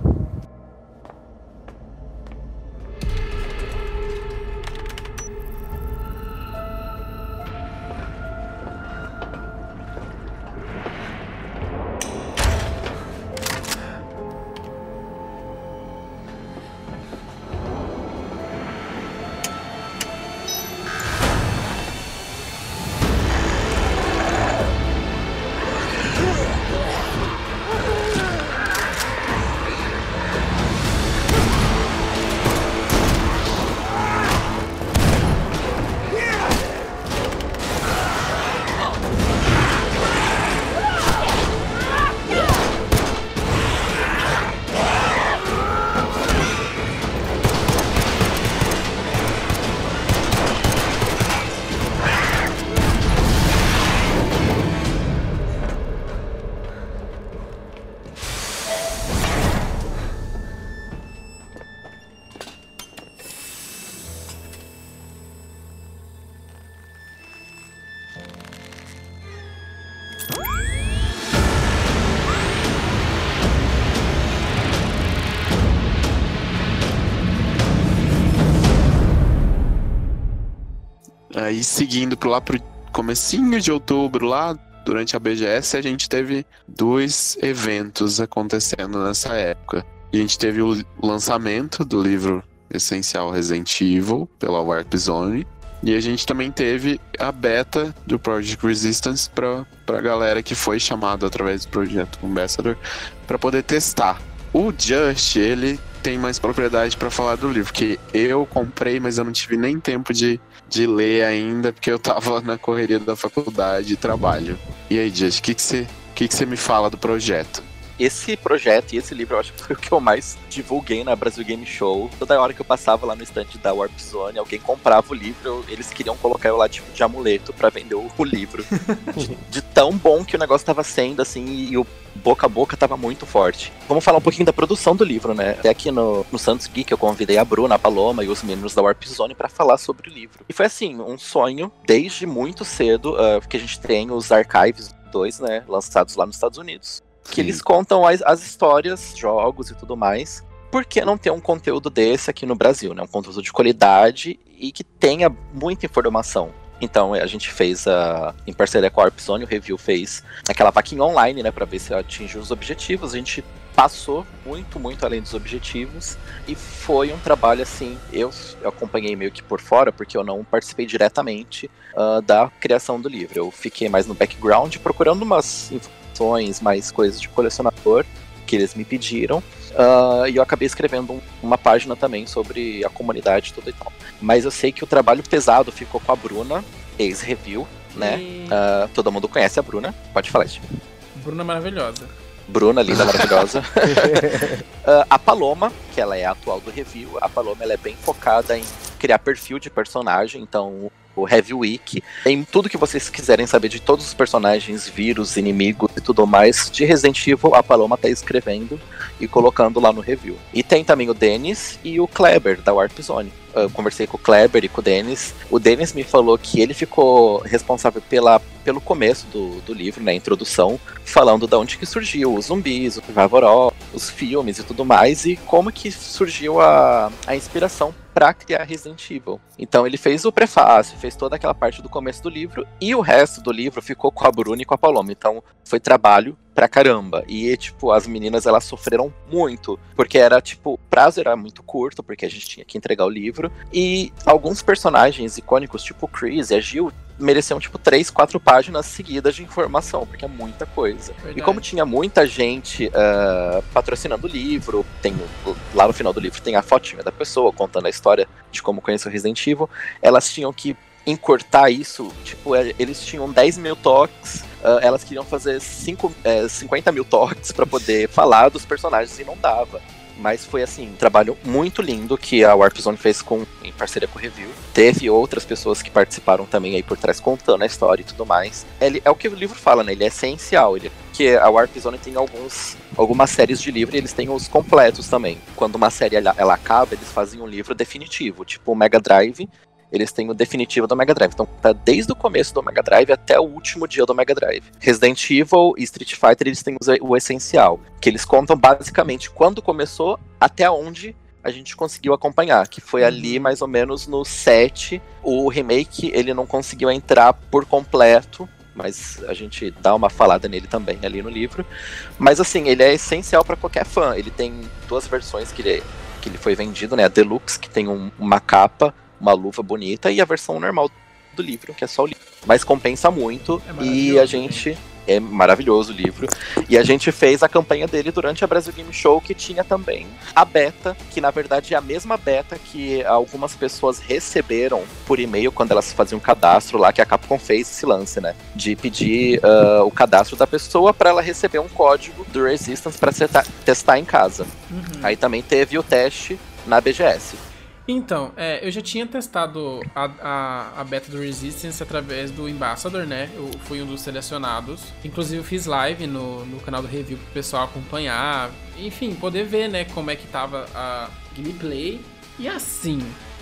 Aí seguindo pro lá pro comecinho de outubro, lá durante a BGS, a gente teve dois eventos acontecendo nessa época. A gente teve o lançamento do livro Essencial Resident Evil pela Warp Zone. E a gente também teve a beta do Project Resistance pra, pra galera que foi chamada através do projeto Ambassador para poder testar. O Just, ele tem mais propriedade para falar do livro, que eu comprei, mas eu não tive nem tempo de, de ler ainda, porque eu tava na correria da faculdade e trabalho. E aí, Just, o que que você que que você me fala do projeto? Esse projeto e esse livro eu acho que foi o que eu mais divulguei na Brasil Game Show. Toda hora que eu passava lá no estande da Warp Zone, alguém comprava o livro, eles queriam colocar eu lá tipo de amuleto pra vender o, o livro. de, de tão bom que o negócio tava sendo, assim, e o boca a boca tava muito forte. Vamos falar um pouquinho da produção do livro, né? Até aqui no, no Santos Geek eu convidei a Bruna, a Paloma e os meninos da Warp Zone pra falar sobre o livro. E foi assim, um sonho desde muito cedo, ah, que a gente tem os archives 2, né, lançados lá nos Estados Unidos que eles contam as, as histórias, jogos e tudo mais. Por que não ter um conteúdo desse aqui no Brasil, né? Um conteúdo de qualidade e que tenha muita informação. Então a gente fez a, em parceria com a Arpzone, o review fez aquela vaquinha online, né, para ver se atingiu os objetivos. A gente passou muito, muito além dos objetivos e foi um trabalho assim. Eu, eu acompanhei meio que por fora, porque eu não participei diretamente uh, da criação do livro. Eu fiquei mais no background procurando umas mais coisas de colecionador que eles me pediram. Uh, e eu acabei escrevendo um, uma página também sobre a comunidade e tudo e tal. Mas eu sei que o trabalho pesado ficou com a Bruna, ex-review, né? E- Uh, todo mundo conhece a Bruna. Pode falar, Steve. Bruna maravilhosa. Bruna, linda, maravilhosa. Uh, a Paloma, que ela é a atual do review, a Paloma ela é bem focada em criar perfil de personagem, então o Heavy Week, em tudo que vocês quiserem saber de todos os personagens, vírus, inimigos e tudo mais de Resident Evil, a Paloma tá escrevendo e colocando lá no review. E tem também o Dennis e o Kleber da Warp Zone. Eu conversei com o Kleber e com o Dennis. O Dennis me falou que ele ficou responsável pela, pelo começo do, do livro, na introdução, falando de onde que surgiu os zumbis, o Vavoró, os filmes e tudo mais, e como que surgiu a, a inspiração para criar Resident Evil. Então ele fez o prefácio, fez toda aquela parte do começo do livro, e o resto do livro ficou com a Bruna e com a Paloma. Então foi trabalho pra caramba. E, tipo, as meninas, elas sofreram muito. Porque era, tipo, o prazo era muito curto, porque a gente tinha que entregar o livro. E alguns personagens icônicos, tipo o Chris e a Jill, mereciam, tipo, três, quatro páginas seguidas de informação, porque é muita coisa. Verdade. E como tinha muita gente ah, patrocinando o livro, tem o- lá no final do livro tem a fotinha da pessoa contando a história de como conheceu Resident Evil, elas tinham que encurtar isso, tipo, é, eles tinham 10 mil toques, ah, elas queriam fazer cinco, é, 50 mil toques pra poder falar dos personagens e não dava. Mas foi assim, um trabalho muito lindo que a Warp Zone fez com, em parceria com o Review. Teve outras pessoas que participaram também aí por trás contando a história e tudo mais. Ele, é o que o livro fala, né? Ele é essencial. Ele, que a Warp Zone tem alguns, algumas séries de livro e eles têm os completos também. Quando uma série ela, ela acaba, eles fazem um livro definitivo, tipo o Mega Drive eles têm o definitivo do Mega Drive. Então tá desde o começo do Mega Drive até o último dia do Mega Drive. Resident Evil e Street Fighter eles têm o essencial, que eles contam basicamente quando começou até onde a gente conseguiu acompanhar, que foi ali mais ou menos no 7. O remake ele não conseguiu entrar por completo, mas a gente dá uma falada nele também ali no livro. Mas assim, ele é essencial para qualquer fã. Ele tem duas versões que ele, que ele foi vendido, né? A Deluxe, que tem um, uma capa uma luva bonita, e a versão normal do livro, que é só o livro. Mas compensa muito É e a gente. É maravilhoso o livro. E a gente fez a campanha dele durante a Brasil Game Show, que tinha também a beta, que na verdade é a mesma beta que algumas pessoas receberam por e-mail quando elas faziam um cadastro lá, que a Capcom fez esse lance, né? De pedir uh, o cadastro da pessoa para ela receber um código do Resistance para testar em casa. Uhum. Aí também teve o teste na BGS. Então, é, eu já tinha testado a, a, a, beta do Resistance através do Ambassador, né? Eu fui um dos selecionados. Inclusive, eu fiz live no, no canal do review pro pessoal acompanhar. Enfim, poder ver, né, como é que tava a gameplay. E assim,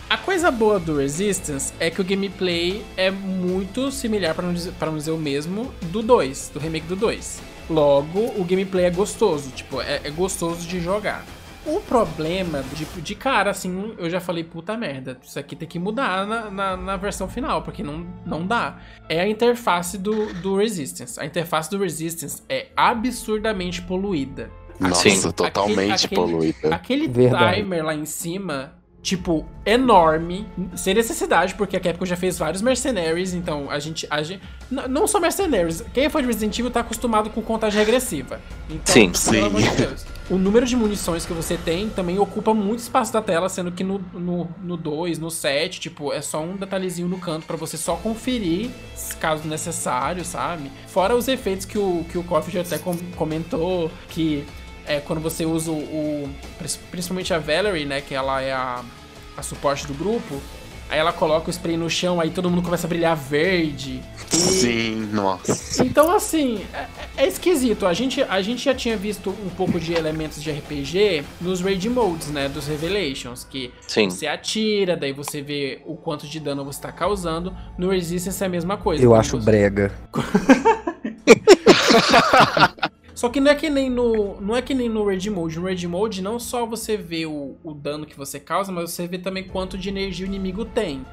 a coisa boa do Resistance é que o gameplay é muito similar, para não, não dizer o mesmo, do 2, do remake do 2. Logo, o gameplay é gostoso, tipo, é, é gostoso de jogar. O problema, de, de cara, assim, eu já falei, puta merda, isso aqui tem que mudar na, na, na, versão final, porque não, não dá. É a interface do, do Resistance. A interface do Resistance é absurdamente poluída. Nossa, Sim. totalmente aquele, poluída. Aquele Verdade. timer lá em cima tipo, enorme, sem necessidade, porque a Capcom já fez vários Mercenaries, então a gente. A gente não só Mercenaries, quem foi de Resident Evil tá acostumado com contagem regressiva. Então, sim, pelo sim. amor de Deus. O número de munições que você tem também ocupa muito espaço da tela, sendo que no 2, no, dois, no 7, tipo, é só um detalhezinho no canto para você só conferir, caso necessário, sabe? Fora os efeitos que o, que o Coffee já até comentou, que é quando você usa o, o, Principalmente a Valerie, né? Que ela é a, a suporte do grupo. Aí ela coloca o spray no chão, aí todo mundo começa a brilhar verde. E... Sim, nossa. Então, assim, é, é, esquisito. A gente, a gente já tinha visto um pouco de elementos de RPG nos Raid Modes, né? Dos Revelations. Que Sim. você atira, daí você vê o quanto de dano você tá causando. No Resistance é a mesma coisa. Eu acho você... brega. Só que não é que nem no. Não é que nem no Rage Mode. No Rage Mode não só você vê o, o dano que você causa, mas você vê também quanto de energia o inimigo tem.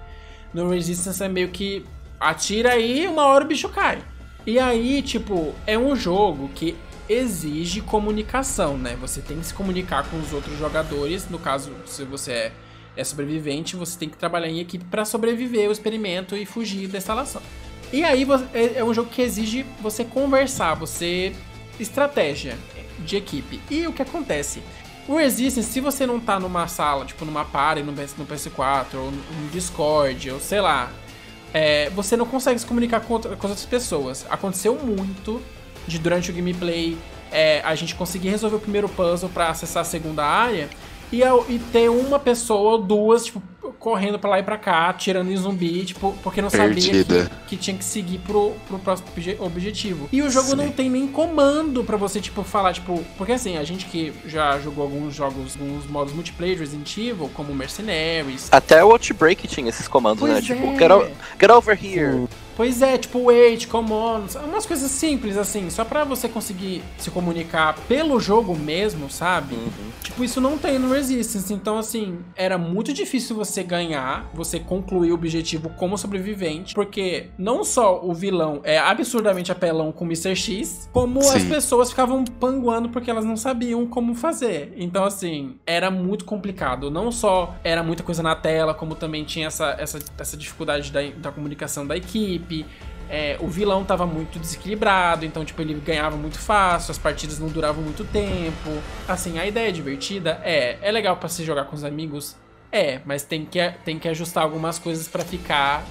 No Resistance é meio que atira aí uma hora o bicho cai. E aí, tipo, é um jogo que exige comunicação, né? Você tem que se comunicar com os outros jogadores. No caso, se você é, é sobrevivente, você tem que trabalhar em equipe para sobreviver o experimento e fugir da instalação. E aí é, é um jogo que exige você conversar, você estratégia de equipe. E o que acontece? O Resistance, se você não tá numa sala, tipo numa party, no, PS4, ou no Discord, ou sei lá, é, você não consegue se comunicar com, outra, com outras pessoas. Aconteceu muito de durante o gameplay é, a gente conseguir resolver o primeiro puzzle para acessar a segunda área e, e ter uma pessoa ou duas, tipo, correndo pra lá e pra cá, tirando em zumbi, tipo, porque não sabia que, que, tinha que seguir pro, pro próximo objetivo. E o jogo Sim. não tem nem comando para você, tipo, falar, tipo, porque assim, a gente que já jogou alguns jogos, alguns modos multiplayer Resident Evil, como Mercenaries. Até o Outbreak tinha esses comandos, né? Tipo, pois né? É. Tipo, get, get over here. Sim. Pois é, tipo wait, come on, umas coisas simples assim, só para você conseguir se comunicar pelo jogo mesmo, sabe? Uhum. Tipo, isso não tem no Resistance, então assim, era muito difícil você ganhar, você concluir o objetivo como sobrevivente, porque não só o vilão é absurdamente apelão com o Mr. X, como Sim. as pessoas ficavam panguando porque elas não sabiam como fazer. Então assim, era muito complicado, não só era muita coisa na tela, como também tinha essa, essa, essa dificuldade da, da comunicação da equipe, é, o vilão tava muito desequilibrado, então, tipo, ele ganhava muito fácil, as partidas não duravam muito tempo. Assim, a ideia é divertida, é. É legal para se jogar com os amigos, é, mas tem que, tem que ajustar algumas coisas para ficar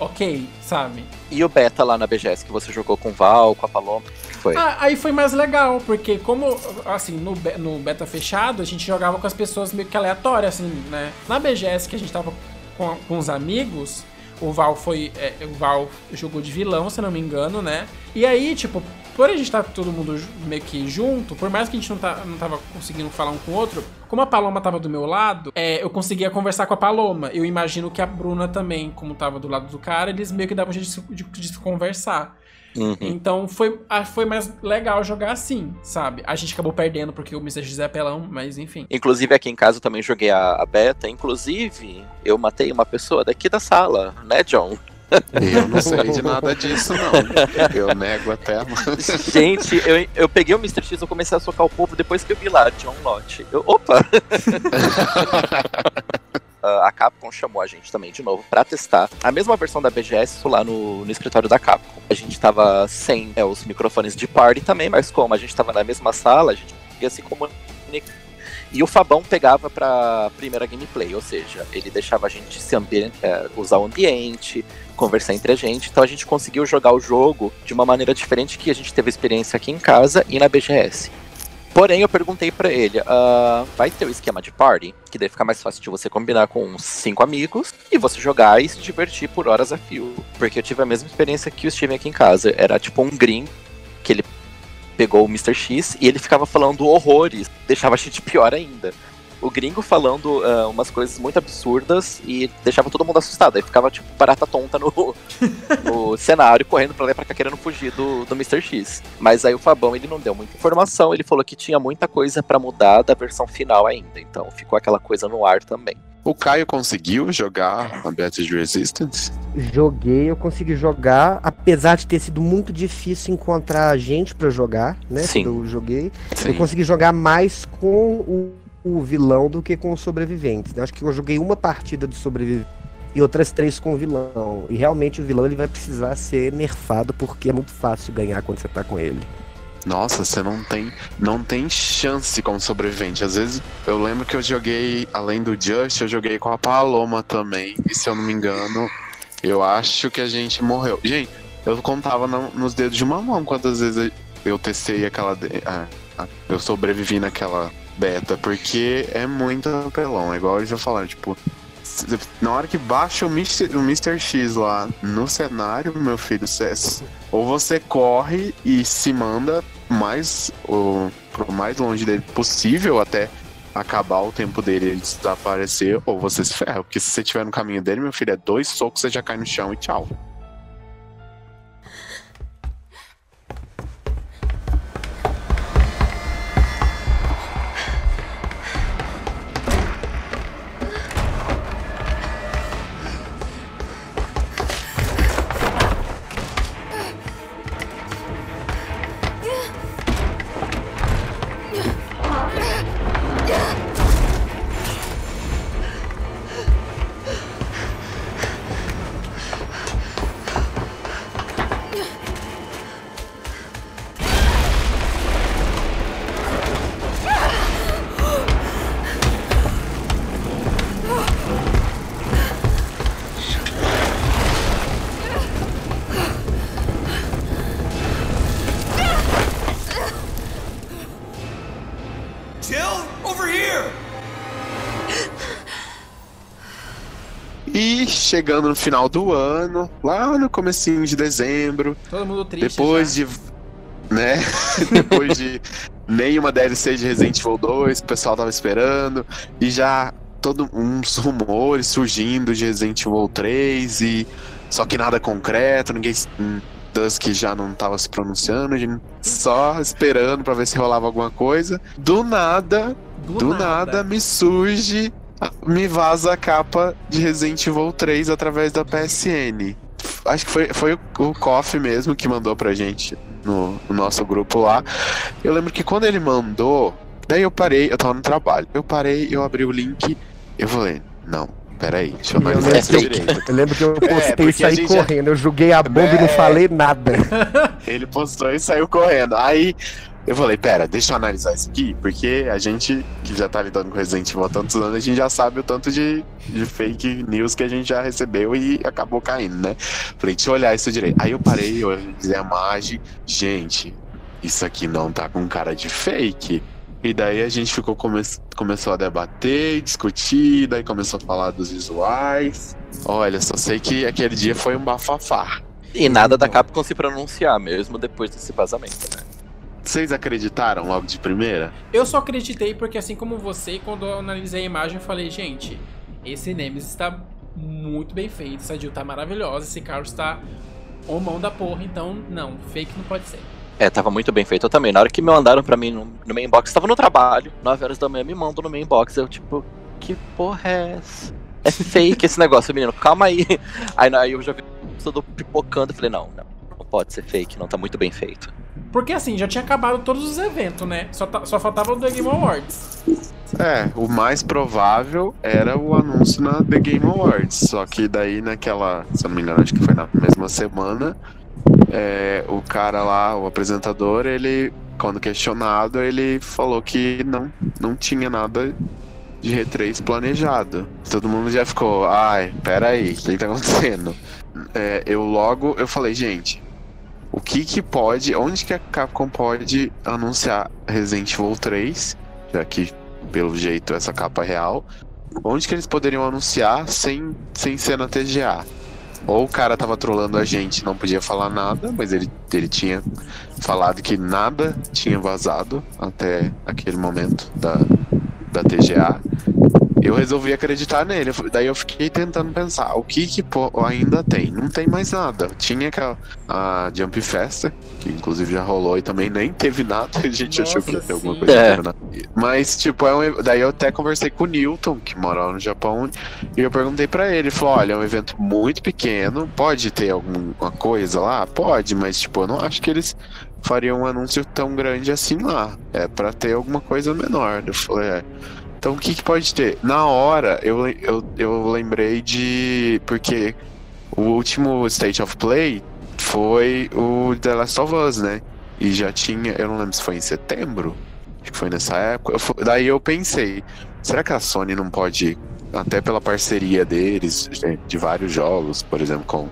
ok, sabe? E o beta lá na BGS que você jogou com o Val, com a Paloma? que Foi. Ah, aí foi mais legal, porque como, assim, no, no beta fechado, a gente jogava com as pessoas meio que aleatórias, assim, né? Na BGS que a gente tava com, com os amigos, o Val foi. é, o Val jogou de vilão, se não me engano, né? E aí, tipo, por a gente estar todo mundo meio que junto, por mais que a gente não, tá, não tava conseguindo falar um com o outro, como a Paloma tava do meu lado, é, eu conseguia conversar com a Paloma. Eu imagino que a Bruna também, como tava do lado do cara, eles meio que davam jeito de, de, de se conversar. Uhum. Então foi, ah, foi mais legal jogar assim, sabe? A gente acabou perdendo porque o Mr. X é apelão, mas enfim. Inclusive aqui em casa eu também joguei a, a beta. Inclusive, eu matei uma pessoa daqui da sala, né, John? Eu não sei de nada disso, não. Eu nego até a Gente, eu, eu peguei o Mr. X, eu comecei a socar o povo depois que eu vi lá, John Lott. Eu, opa! Ah, a Capcom chamou a gente também de novo pra testar a mesma versão da BGS lá no, no escritório da Capcom. A gente tava sem é, os microfones de party também, mas como a gente tava na mesma sala, a gente ia se comunicar. E o Fabão pegava pra primeira gameplay, ou seja, ele deixava a gente se é, usar o ambiente, conversar entre a gente. Então a gente conseguiu jogar o jogo de uma maneira diferente que a gente teve experiência aqui em casa e na BGS. Porém, eu perguntei pra ele, ah, vai ter o esquema de party? Que daí fica mais fácil de você combinar com uns cinco amigos e você jogar e se divertir por horas a fio. Porque eu tive a mesma experiência que o Steven aqui em casa. Era tipo um gringo que ele pegou o Mr. X e ele ficava falando horrores, deixava a gente pior ainda. O gringo falando ah, umas coisas muito absurdas e deixava todo mundo assustado. Aí ficava tipo barata tonta no, no cenário, correndo pra lá e pra cá querendo fugir do, do Mr. X. Mas aí o Fabão ele não deu muita informação, ele falou que tinha muita coisa pra mudar da versão final ainda. Então ficou aquela coisa no ar também. O Caio conseguiu jogar a Battle de Resistance? Joguei, eu consegui jogar, apesar de ter sido muito difícil encontrar gente pra jogar, né? Sim. Quando eu joguei. Sim. Eu consegui jogar mais com o, o vilão do que com os sobreviventes. né? Acho que eu joguei uma partida de sobrevivente e outras três com o vilão. E realmente o vilão ele vai precisar ser nerfado porque é muito fácil ganhar quando você tá com ele. Nossa, você não tem, não tem chance como sobrevivente. Às vezes eu lembro que eu joguei, além do Just, eu joguei com a Paloma também. E se eu não me engano, eu acho que a gente morreu. Gente, eu contava no- nos dedos de uma mão quantas vezes eu testei aquela. ah, ah, eu sobrevivi naquela beta, porque é muito apelão. É igual eles já falaram, tipo. Na hora que baixa o Mr. o. X lá no cenário, meu filho, cê- ou você corre e se manda mais o pro mais longe dele possível até acabar o tempo dele ele desaparecer, ou você se ferra. Porque se você estiver no caminho dele, meu filho, é dois socos, você já cai no chão e tchau. Chegando no final do ano, lá no comecinho de dezembro, Todo mundo triste. depois já. de. né? depois de nenhuma DLC de Resident Evil 2, que o pessoal tava esperando, e já todos uns rumores surgindo de Resident Evil 3, e só que nada concreto, ninguém. Dusk já não tava se pronunciando, só esperando pra ver se rolava alguma coisa. Do nada, Do, do nada. nada me surge, me vaza a capa de Resident Evil 3 através da PSN. Acho que foi, foi o, Koff mesmo que mandou pra gente no, no nosso grupo lá. Eu lembro que quando ele mandou, daí eu parei, eu tava no trabalho. Eu parei, eu abri o link, eu falei, não, peraí, deixa eu analisar lembro isso que eu, direito. eu lembro que eu postei porque e saí gente já- correndo. Eu joguei a bomba e não É. falei nada. Ele postou e saiu correndo. Aí Eu falei, pera, deixa eu analisar isso aqui, porque a gente que já tá lidando com Resident Evil há tantos anos, a gente já sabe o tanto de, de fake news que a gente já recebeu e acabou caindo, né? Falei, deixa eu olhar isso direito. Aí eu parei, eu olhei a imagem, gente, isso aqui não tá com cara de fake. E daí a gente ficou come começou a debater, discutir, daí começou a falar dos visuais. Olha, só sei que aquele dia foi um bafafá. E nada da Capcom se pronunciar mesmo depois desse vazamento, né? Vocês acreditaram logo de primeira? Eu só acreditei porque, assim como você, quando eu analisei a imagem, eu falei, gente, esse Nemesis está muito bem feito, essa Jill tá maravilhosa, esse carro está o mão da porra, então não, fake não pode ser. É, tava muito bem feito eu também. Na hora que me mandaram pra mim no, no main box, tava no trabalho, 9 horas da manhã, me mandam no main box. Eu, tipo, que porra é essa? É fake esse negócio, menino, calma aí. Aí, aí eu já vi tudo pipocando e falei, não, não pode ser fake, não tá muito bem feito. Porque assim, já tinha acabado todos os eventos, né? Só, tá, só faltava o The Game Awards. É, o mais provável era o anúncio na The Game Awards. Só que daí naquela, se eu não me engano, acho que foi na mesma semana, é, o cara lá, o apresentador, ele, quando questionado, ele falou que não, não tinha nada de R3 planejado. Todo mundo já ficou, ai, peraí, o que tá acontecendo? É, eu logo, eu falei, gente, o que que pode, onde que a Capcom pode anunciar Resident Evil 3, já que, pelo jeito, essa capa é real, onde que eles poderiam anunciar sem, sem ser na TGA? Ou o cara tava trolando a gente, não podia falar nada, mas ele, ele tinha falado que nada tinha vazado até aquele momento da, da TGA. Eu resolvi acreditar nele. Daí eu fiquei tentando pensar, o que que ainda tem? Não tem mais nada. Tinha aquela a Jump Festa, que inclusive já rolou e também nem teve nada. A gente Nossa, achou que ia ter alguma coisa. É. Mas, tipo, é um, daí eu até conversei com o Newton, que mora lá no Japão, e eu perguntei pra ele, ele falou, olha, é um evento muito pequeno, pode ter alguma coisa lá? Pode, mas, tipo, eu não acho que eles fariam um anúncio tão grande assim lá. É pra ter alguma coisa menor. Eu falei, é. Então o que, que pode ter? Na hora, eu, eu, eu lembrei de. Porque o último State of Play foi o The Last of Us, né? E já tinha. Eu não lembro se foi em setembro. Acho que foi nessa época. Eu daí eu pensei, será que a Sony não pode, até pela parceria deles, de, de vários jogos, por exemplo, com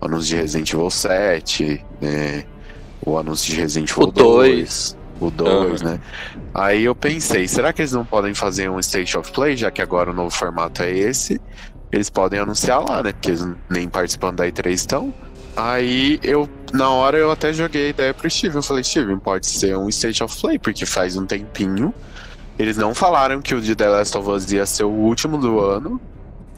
o anúncio de Resident Evil 7, né? o anúncio de Resident Evil O 2. O 2, Aham. né? Aí eu pensei, será que eles não podem fazer um State of Play, já que agora o novo formato é esse? Eles podem anunciar lá, né? Porque eles nem participando da E3 estão. Aí eu, na hora, eu até joguei a ideia pro Steven. Eu falei, Steven, pode ser um State of Play, porque faz um tempinho. Eles não falaram que o de The Last of Us ia ser o último do ano.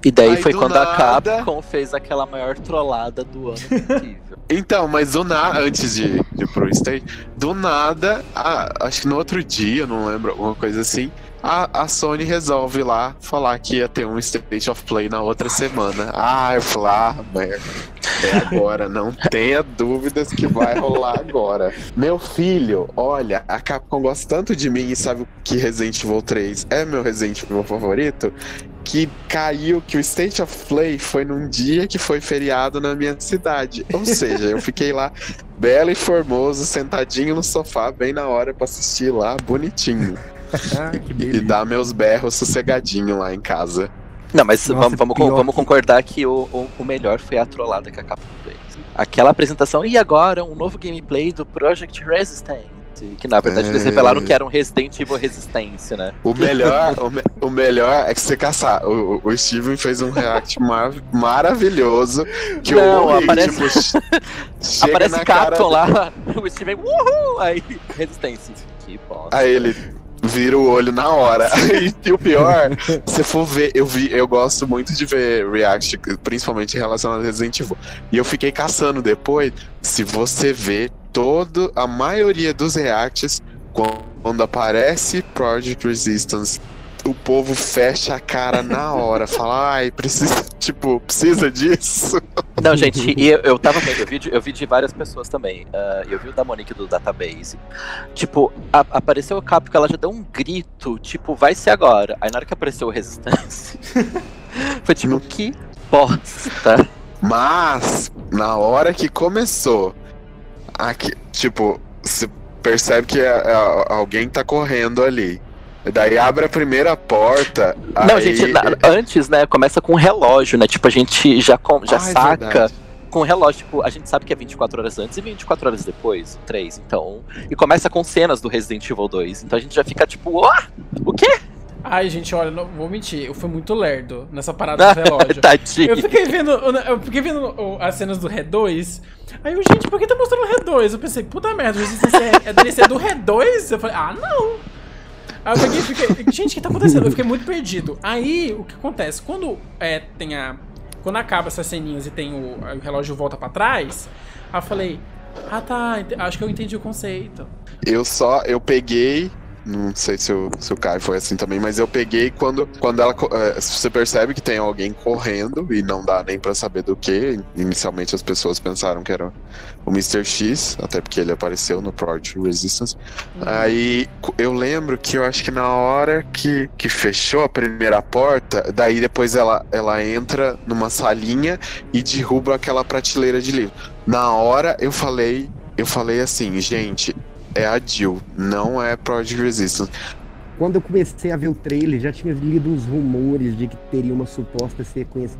E daí Aí, foi do quando a nada- Capcom fez aquela maior trollada do ano possível. Então, mas do nada, antes de, de ir pro stage, do nada, ah, acho que no outro dia, não lembro, alguma coisa assim, a, a Sony resolve lá falar que ia ter um State of Play na outra semana. Ah, eu falei, ah, merda, é agora, não tenha dúvidas que vai rolar agora. Meu filho, olha, a Capcom gosta tanto de mim e sabe que Resident Evil 3 é meu Resident Evil favorito, que caiu que o State of Play foi num dia que foi feriado na minha cidade. Ou seja, eu fiquei lá belo e formoso, sentadinho no sofá, bem na hora pra assistir lá, bonitinho. Ah, E dar meus berros sossegadinho lá em casa. Não, mas Nossa, vamos, vamos, vamos que- concordar que o, o, o melhor foi a trollada que a Capcom fez. Aquela apresentação, e agora um novo gameplay do Project Resistance. Que na verdade eles É. revelaram que era um Resident Evil Resistência, né? O melhor, o, me- o melhor é que você caçar. O, o Steven fez um react mar- maravilhoso. Que Não, eu morri, aparece- tipo, Aparece na cara Capcom lá, o Steven, uhul! Aí, Resistência. Que bosta. Aí ele vira o olho na hora. e o pior, se for ver, eu vi, eu gosto muito de ver react, principalmente relacionado a Resident Evil. E eu fiquei caçando depois, se você vê todo a maioria dos reacts quando aparece Project Resistance, o povo fecha a cara na hora, fala, ai, precisa, tipo, precisa disso. Não, gente, e eu, eu tava vendo, eu vi, de, eu vi de várias pessoas também. Ah, eu vi o da Monique do Database. Tipo, a- apareceu o Capcom, ela já deu um grito, tipo, vai ser agora. Aí na hora que apareceu o Resistance, foi tipo, que bosta. Mas, na hora que começou, aqui, tipo, se- percebe que é- é- alguém tá correndo ali. Daí abre a primeira porta. Não, aí- gente, na- antes, né, começa com um relógio, né? Tipo, a gente já, com- já Ah, é saca verdade. com o relógio. Tipo, a gente sabe que é 24 horas antes e 24 horas depois, o 3, então. E começa com cenas do Resident Evil 2. Então a gente já fica tipo, ó, o quê? Ai, gente, olha, não vou mentir, eu fui muito lerdo nessa parada do relógio. Tadinho. Eu fiquei vendo, eu fiquei vendo as cenas do Red 2. Aí eu, gente, por que tá mostrando o Red 2? Eu pensei, puta merda, isso é, é DLC do Red 2? Eu falei, ah, não. Aí eu peguei fiquei, gente, o que tá acontecendo? Eu fiquei muito perdido. Aí, o que acontece? Quando é, tem a. Quando acaba essas ceninhas e tem o, o relógio volta pra trás, aí eu falei, ah tá, acho que eu entendi o conceito. Eu só, eu peguei. Não sei se o, se o Caio foi assim também, mas eu peguei quando, quando ela. eh, você percebe que tem alguém correndo e não dá nem pra saber do que. Inicialmente as pessoas pensaram que era o Mr. X, até porque ele apareceu no Project Resistance. Aí co- eu lembro que eu acho que na hora que, que fechou a primeira porta, daí depois ela, ela entra numa salinha e derruba aquela prateleira de livro. Na hora eu falei, eu falei assim, gente, é a Jill, não é Project Resistance. Quando eu comecei a ver o trailer, já tinha lido uns rumores de que teria uma suposta sequência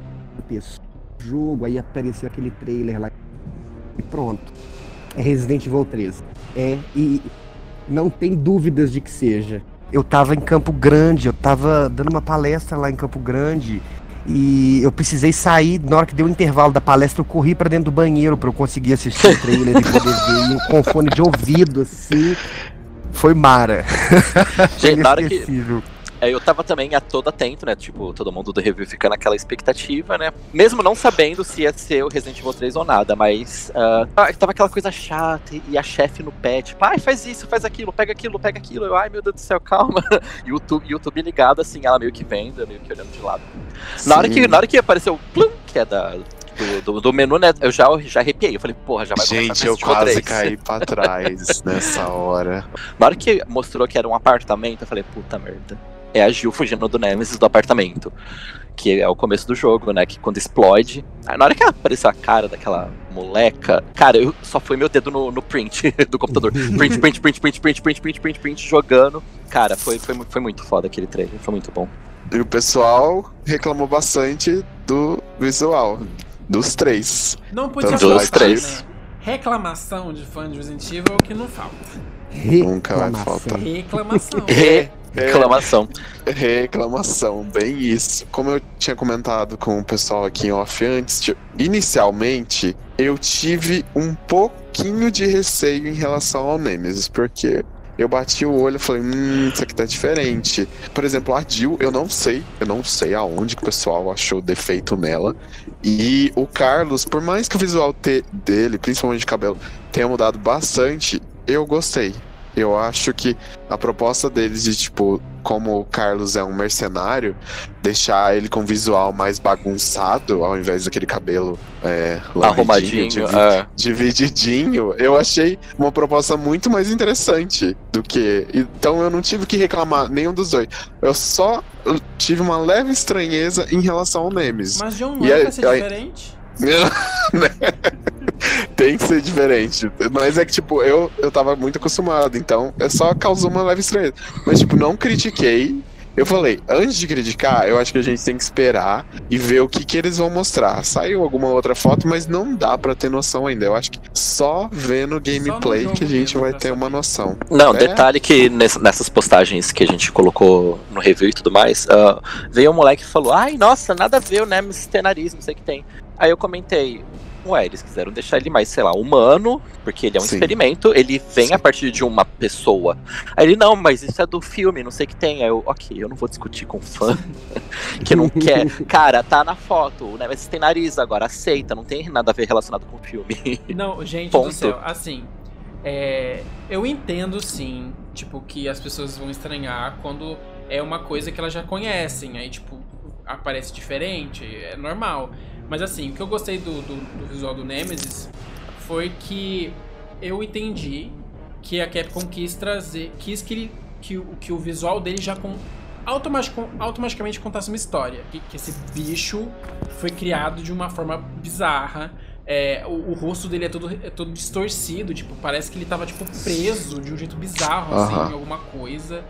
do jogo, aí apareceu aquele trailer lá e pronto. É Resident Evil 3. É, e não tem dúvidas de que seja. Eu tava em Campo Grande, eu tava dando uma palestra lá em Campo Grande e eu precisei sair, na hora que deu o intervalo da palestra, eu corri pra dentro do banheiro pra eu conseguir assistir o trailer e poder ver e com fone de ouvido, assim. Foi Mara. Gente, na hora que- eu tava também a todo atento, né? Tipo, todo mundo do review fica naquela expectativa, né? Mesmo não sabendo se ia ser o Resident Evil 3 ou nada, mas ah, tava aquela coisa chata e- a chefe no pé, tipo, ai, faz isso, faz aquilo, pega aquilo, pega aquilo. Eu, ai, meu Deus do céu, calma. YouTube, YouTube ligado, assim, ela meio que vendo, meio que olhando de lado. Na hora, que, na hora que apareceu o plum, que é da, do, do, do menu, né? Eu já, já arrepiei. Eu falei, porra, já vai Gente, eu quase 3. caí pra trás nessa hora. Na hora que mostrou que era um apartamento, eu falei, puta merda. É a Jill fugindo do Nemesis do apartamento. Que é o começo do jogo, né? Que quando explode. Aí na hora que apareceu a cara daquela moleca. Cara, eu só foi meu dedo no, no print do computador. Print, print, print, print, print, print, print, print, print, jogando. Cara, foi, foi, foi muito foda aquele trailer. Foi muito bom. E o pessoal reclamou bastante do visual. Dos três. Não podia Tanto Dos faltar, três. né? Reclamação de fã de Resident Evil é o que não falta. Nunca vai Reclamação. faltar. Reclamação. Reclamação. Reclamação, bem isso. Como eu tinha comentado com o pessoal aqui em off antes, inicialmente eu tive um pouquinho de receio em relação ao Nemesis, porque eu bati o olho e falei, hum, isso aqui tá diferente. Por exemplo, a Jill, eu não sei, eu não sei aonde que o pessoal achou defeito nela. E o Carlos, por mais que o visual dele, principalmente de cabelo, tenha mudado bastante, eu gostei. Eu acho que a proposta deles de, tipo, como o Carlos é um mercenário, deixar ele com visual mais bagunçado, ao invés daquele cabelo é, Arrumadinho. divi- é. divididinho, eu achei uma proposta muito mais interessante do que. Então eu não tive que reclamar nenhum dos dois. Eu só tive uma leve estranheza em relação ao Nemesis. Mas John E não é pra ser diferente? Tem que ser diferente. Mas é que, tipo, eu, eu tava muito acostumado, então é só causou uma leve estranheza. Mas, tipo, não critiquei. Eu falei, antes de criticar, eu acho que a gente tem que esperar e ver o que, que eles vão mostrar. Saiu alguma outra foto, mas não dá pra ter noção ainda. Eu acho que só vendo o gameplay jogo que a gente vai ter uma noção. Não, É. detalhe que ness- nessas postagens que a gente colocou no review e tudo mais, ah, veio um moleque e falou: Ai, nossa, nada a ver o Nemesis ter nariz, não sei o que tem. Aí eu comentei. Ué, eles quiseram deixar ele mais, sei lá, humano, porque ele é um Sim. experimento, ele vem Sim. a partir de uma pessoa. Aí ele, não, mas isso é do filme, não sei o que tem. Aí eu, ok, eu não vou discutir com fã que não quer. Cara, tá na foto, o Nemesis tem nariz agora, aceita, não tem nada a ver relacionado com o filme. Não, gente Ponto. do céu, assim, é, eu entendo sim, tipo, que as pessoas vão estranhar quando é uma coisa que elas já conhecem, aí, tipo, aparece diferente, é normal. Mas assim, o que eu gostei do, do, do visual do Nemesis foi que eu entendi que a Capcom quis trazer, quis que, que, o- que o visual dele já com, automatic- automaticamente contasse uma história. Que, que esse bicho foi criado de uma forma bizarra. É, o, o rosto dele é todo, é todo distorcido, tipo, parece que ele tava, tipo, preso de um jeito bizarro, assim, Aham. em alguma coisa.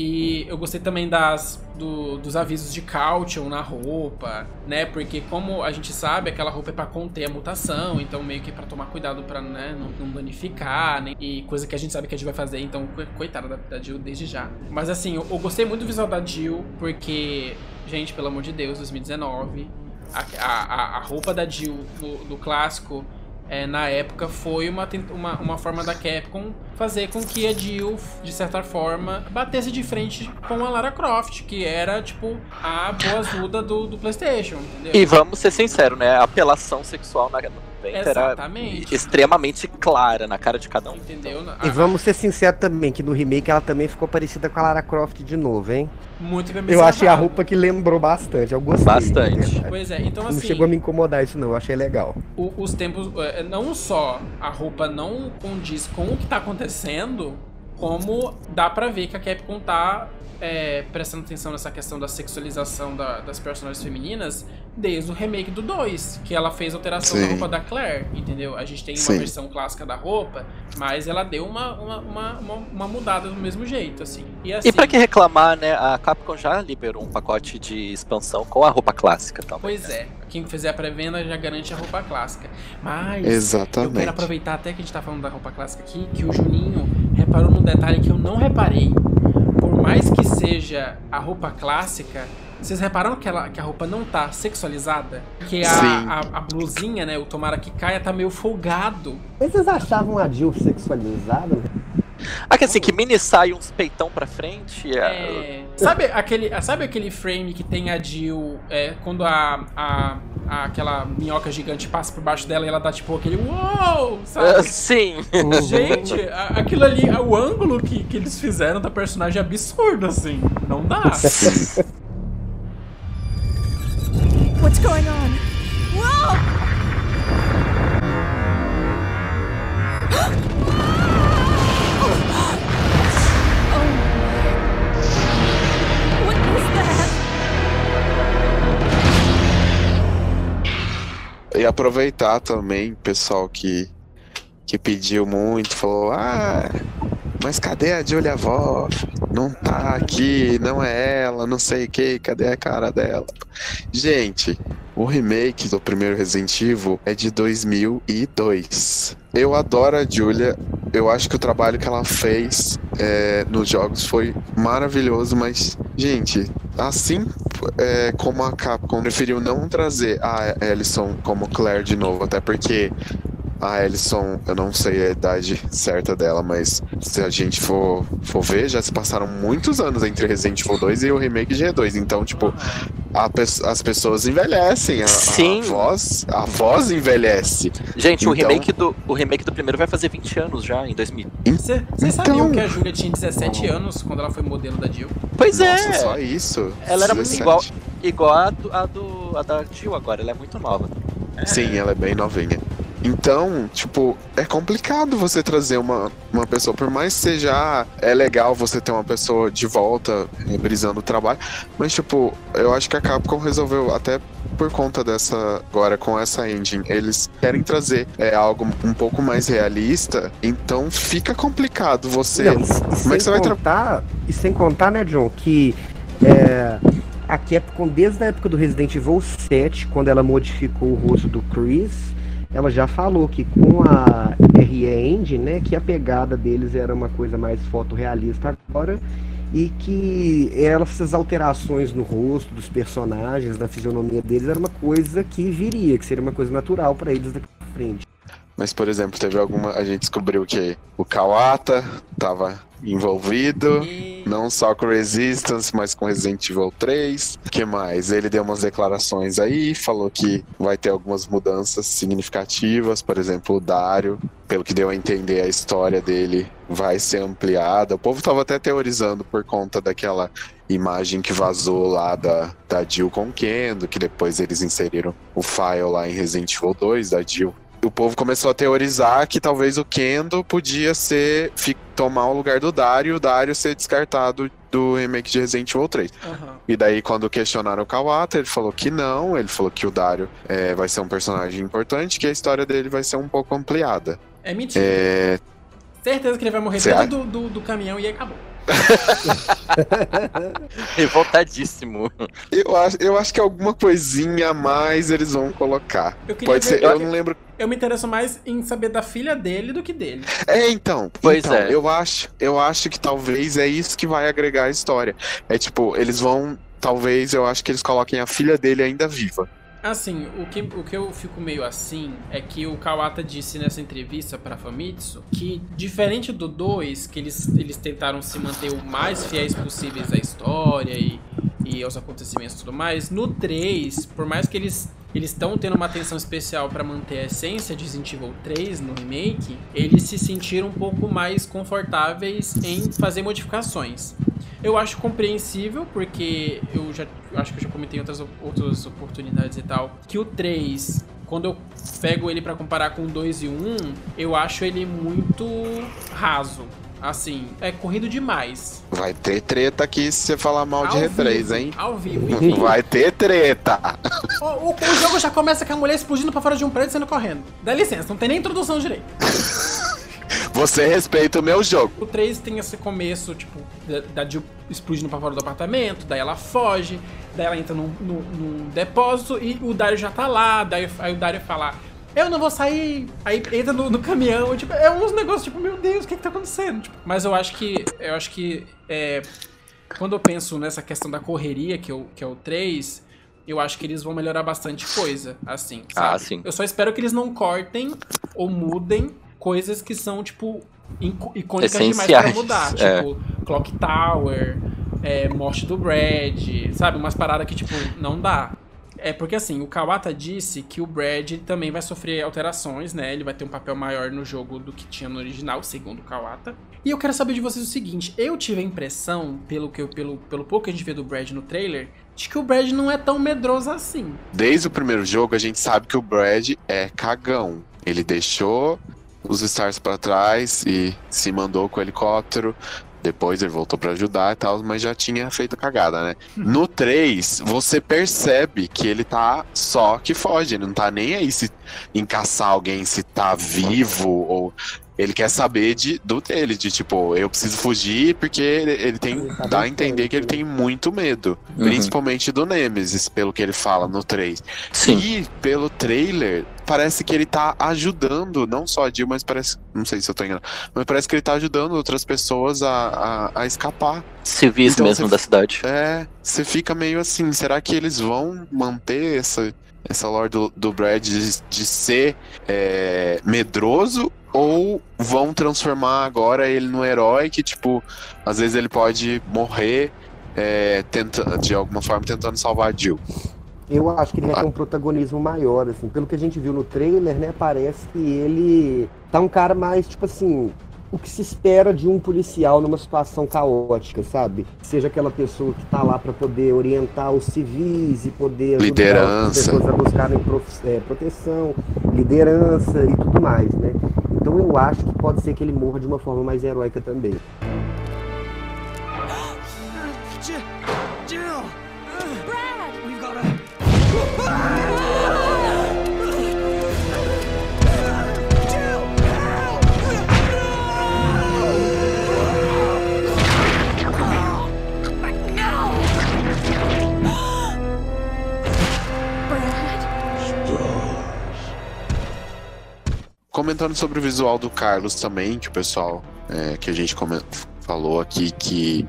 E eu gostei também das, do- dos avisos de caution na roupa, né? Porque como a gente sabe, aquela roupa é pra conter a mutação, então meio que pra tomar cuidado pra né, não, não danificar, né? E coisa que a gente sabe que a Jill vai fazer, então co- coitada da, da Jill desde já. Mas assim, eu, eu gostei muito do visual da Jill, porque, gente, pelo amor de Deus, 2019, a, a, a- roupa da Jill no, no clássico é, na época foi uma, uma, uma forma da Capcom fazer com que a Jill, de certa forma, batesse de frente com a Lara Croft, que era, tipo, a boazuda do, do PlayStation, entendeu? E vamos ser sinceros, né? A apelação sexual na, Paint era Exatamente. extremamente clara na cara de cada um. Entendeu? E vamos ser sinceros também, que no remake ela também ficou parecida com a Lara Croft de novo, hein? Muito bem Eu achei a roupa que lembrou bastante, eu gostei. Bastante. verdade. Pois é, então Não assim. chegou a me incomodar isso não, eu achei legal. o- os tempos. é, Não só a roupa não condiz com o que tá acontecendo, como dá pra ver que a Capcom tá é, prestando atenção nessa questão da sexualização da- das personagens femininas desde o remake do 2, que ela fez alteração Sim. na roupa da Claire, entendeu? A gente tem uma Sim. versão clássica da roupa, mas ela deu uma, uma, uma, uma- uma mudada do mesmo jeito, assim. E, assim, E pra que reclamar, né? A Capcom já liberou um pacote de expansão com a roupa clássica também. Pois é, quem fizer a pré-venda já garante a roupa clássica. Mas Exatamente. eu quero aproveitar até que a gente tá falando da roupa clássica aqui, que o Juninho reparou num detalhe que eu não reparei. Por mais que seja a roupa clássica, vocês repararam que, ela, que a roupa não tá sexualizada? Que a, a, a blusinha, né, o tomara que caia, tá meio folgado. Mas vocês achavam a Jill sexualizada? Ah, que assim, que mini sai uns peitão pra frente. é- É, sabe, aquele, sabe aquele frame que tem a Jill é, quando a, a, a- aquela minhoca gigante passa por baixo dela e ela dá tipo aquele uou, sabe? sim. Gente, a- aquilo ali, o ângulo que, que eles fizeram da personagem é absurdo, assim. Não dá. What's going on? Whoa! E aproveitar também, pessoal que, que pediu muito, falou: Ah, mas cadê a Julia Vó? Não tá aqui, não é ela, não sei o que, cadê a cara dela? Gente, o remake do primeiro Resident Evil é de 2002. Eu adoro a Julia, eu acho que o trabalho que ela fez é, nos jogos foi maravilhoso, mas, gente, assim é, como a Capcom preferiu não trazer a Ellison como Claire de novo, até porque a Ellison, eu não sei a idade certa dela, mas se a gente for, for ver, já se passaram muitos anos entre Resident Evil 2 e o remake de E2. Então, tipo, a as pessoas envelhecem, a, Sim. a voz, a voz envelhece. Gente, o, Então- remake do, o remake do primeiro vai fazer 20 anos já, em 2000. Vocês Então- sabiam que a Júlia tinha 17 anos quando ela foi modelo da Jill? Pois Nossa, é. só isso. Ela era muito 17. igual, igual a, do, a, do, a da Jill agora, ela é muito nova. Sim, ela é bem novinha. Então, tipo, é complicado você trazer uma, uma pessoa, por mais que seja, ah, é legal você ter uma pessoa de volta brisando o trabalho, mas, tipo, eu acho que a Capcom resolveu, até por conta dessa, agora com essa engine, eles querem trazer é, algo um pouco mais realista, então fica complicado você. Não, como é que você vai tra- contar, e sem contar, né, John, que é, a Capcom, desde a época do Resident Evil 7, quando ela modificou o rosto do Chris, ela já falou que com a RE Engine, né, que a pegada deles era uma coisa mais fotorrealista agora, e que essas alterações no rosto dos personagens, na fisionomia deles, era uma coisa que viria, que seria uma coisa natural para eles daqui pra frente. Mas, por exemplo, teve alguma. A gente descobriu que o Kawata tava envolvido, não só com Resistance, mas com Resident Evil 3. O que mais? Ele deu umas declarações aí, falou que vai ter algumas mudanças significativas, por exemplo, o Dario, pelo que deu a entender, a história dele vai ser ampliada. O povo tava até teorizando por conta daquela imagem que vazou lá da, da Jill com Kendo, que depois eles inseriram o file lá em Resident Evil 2 da Jill o povo começou a teorizar que talvez o Kendo podia ser tomar o lugar do Dario e o Dario ser descartado do remake de Resident Evil 3. Aham. E daí, quando questionaram o Kawata, ele falou que não, ele falou que o Dario é, vai ser um personagem importante, que a história dele vai ser um pouco ampliada. É mentira. É, Certeza que ele vai morrer Você dentro do, do, do caminhão e acabou. Revoltadíssimo. eu, acho, eu acho que alguma coisinha a mais eles vão colocar. Pode ser, eu não lembro. Eu me interesso mais em saber da filha dele do que dele. É, então. Pois então, é. Eu acho, eu acho que talvez é isso que vai agregar a história. É tipo, eles vão. Talvez eu acho que eles coloquem a filha dele ainda viva. Assim, o que, o que eu fico meio assim é que o Kawata disse nessa entrevista pra Famitsu que, diferente do 2, que eles, eles tentaram se manter o mais fiéis possíveis à história e, e aos acontecimentos e tudo mais, no 3, por mais que eles eles estão tendo uma atenção especial pra manter a essência de Resident Evil 3 no remake, eles se sentiram um pouco mais confortáveis em fazer modificações. Eu acho compreensível, porque eu já acho que eu já comentei em outras, outras oportunidades e tal, que o 3, quando eu pego ele pra comparar com o 2 e o 1, eu acho ele muito raso. Assim, é corrido demais. Vai ter treta aqui se você falar mal de Ao R3, vivo, hein? Ao vivo, enfim. Vai ter treta. O, o- o jogo já começa com a mulher explodindo pra fora de um prédio e saindo correndo. Dá licença, não tem nem introdução direito. Você respeita o meu jogo. O 3 tem esse começo, tipo, da, da Jill explodindo pra fora do apartamento, daí ela foge, daí ela entra num, num- num depósito e o Dario já tá lá, daí aí o Dario fala, eu não vou sair, aí entra no, no caminhão, tipo, é uns negócios tipo, meu Deus, o que que tá acontecendo? Tipo, mas eu acho que, eu acho que, é, quando eu penso nessa questão da correria, que, é o- que é o 3, eu acho que eles vão melhorar bastante coisa, assim, sabe? Ah, sim. Eu só espero que eles não cortem ou mudem coisas que são, tipo, icônicas demais pra Essenciais, mudar. é. Tipo, Clock Tower, é, morte do Brad, sabe? Umas paradas que, tipo, não dá. É porque assim, o Kawata disse que o Brad também vai sofrer alterações, né? Ele vai ter um papel maior no jogo do que tinha no original, segundo o Kawata. E eu quero saber de vocês o seguinte: eu tive a impressão, pelo, que pelo, pelo pouco que a gente vê do Brad no trailer, de que o Brad não é tão medroso assim. Desde o primeiro jogo, a gente sabe que o Brad é cagão. Ele deixou os Stars pra trás e se mandou com o helicóptero. Depois ele voltou pra ajudar e tal, mas já tinha feito cagada, né? No 3, você percebe que ele tá só que foge, ele não tá nem aí se em caçar alguém, se tá vivo ou. Ele quer saber de, do dele, de tipo, eu preciso fugir porque ele, ele tem. tá dá a bem entender que ele tem muito medo. Uhum. Principalmente do Nemesis, pelo que ele fala no 3. Sim. E pelo trailer, parece que ele tá ajudando, não só a Jill, mas parece. Não sei se eu tô enganado. Mas parece que ele tá ajudando outras pessoas a, a, a escapar. Civis Então, mesmo da cidade. É, você fica meio assim, será que eles vão manter essa, essa lore do, do Brad de, de ser é, medroso? Ou vão transformar agora ele no herói que, tipo, às vezes ele pode morrer é, tenta, de alguma forma tentando salvar a Jill? Eu acho que ele vai Ah. ter um protagonismo maior, assim. Pelo que a gente viu no trailer, né? Parece que ele tá um cara mais, tipo assim, o que se espera de um policial numa situação caótica, sabe? Seja aquela pessoa que tá lá para poder orientar os civis e poder ajudar Liderança. as pessoas a buscarem é, proteção, liderança e tudo mais, né? Então eu acho que pode ser que ele morra de uma forma mais heróica também. Comentando sobre o visual do Carlos também, que o pessoal é, que a gente falou aqui que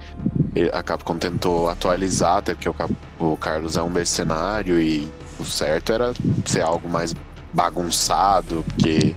a Capcom tentou atualizar, até porque o, Cap- o Carlos é um mercenário e o certo era ser algo mais bagunçado, porque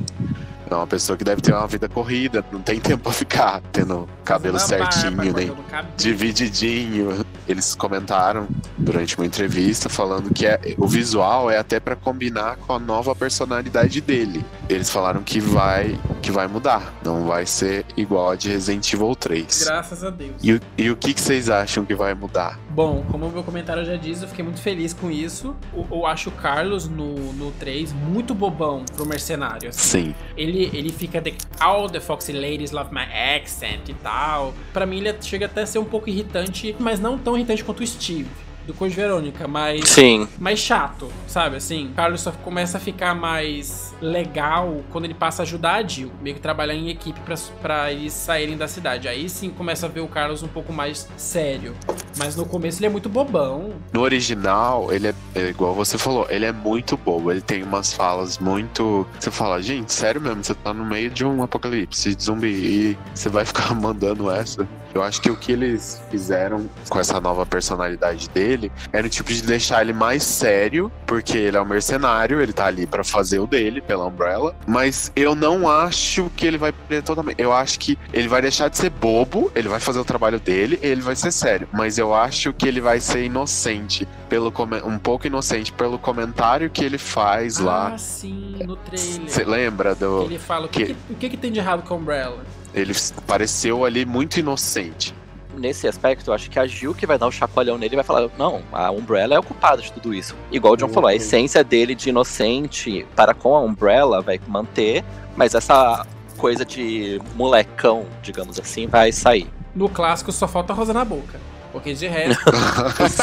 é uma pessoa que deve ter uma vida corrida, não tem tempo pra ficar tendo cabelo Fazendo a barba, certinho, nem o cabelo. divididinho. Eles comentaram durante uma entrevista falando que é- o visual é até pra combinar com a nova personalidade dele. Eles falaram que vai que vai mudar. Não vai ser igual a de Resident Evil 3. Graças a Deus. E, o- e o que, que vocês acham que vai mudar? Bom, como o meu comentário já diz, eu fiquei muito feliz com isso. Eu, eu acho o Carlos no, no 3 muito bobão pro mercenário. assim. Sim. Ele, ele fica de all the foxy ladies love my accent e tal. Pra mim ele chega até a ser um pouco irritante, mas não tão irritante quanto o Steve. Do Code Verônica, mas. Sim. Mais chato, sabe? Assim, o Carlos só começa a ficar mais legal quando ele passa a ajudar a Jill, meio que trabalhar em equipe pra, pra eles saírem da cidade. Aí sim começa a ver o Carlos um pouco mais sério. Mas no começo ele é muito bobão. No original, ele é, é igual você falou, ele é muito bobo. Ele tem umas falas muito. Você fala, gente, sério mesmo, você tá no meio de um apocalipse de zumbi e você vai ficar mandando essa. Eu acho que o que eles fizeram com essa nova personalidade dele era o tipo de deixar ele mais sério, porque ele é um mercenário, ele tá ali pra fazer o dele pela Umbrella. Mas eu não acho que ele vai perder totalmente. Eu acho que ele vai deixar de ser bobo, ele vai fazer o trabalho dele, ele vai ser sério. Mas eu acho que ele vai ser inocente, pelo um pouco inocente pelo comentário que ele faz lá. Ah, sim, no trailer. Você lembra do. Ele fala, o que, que, o que, que tem de errado com a Umbrella? Ele pareceu ali muito inocente. Nesse aspecto, eu acho que a Jill que vai dar o chacoalhão nele e vai falar: não, a Umbrella é o culpado de tudo isso. Igual o John falou, a essência dele de inocente para com a Umbrella vai manter, mas essa coisa de molecão, digamos assim, vai sair. No clássico só falta a rosa na boca. Porque de resto.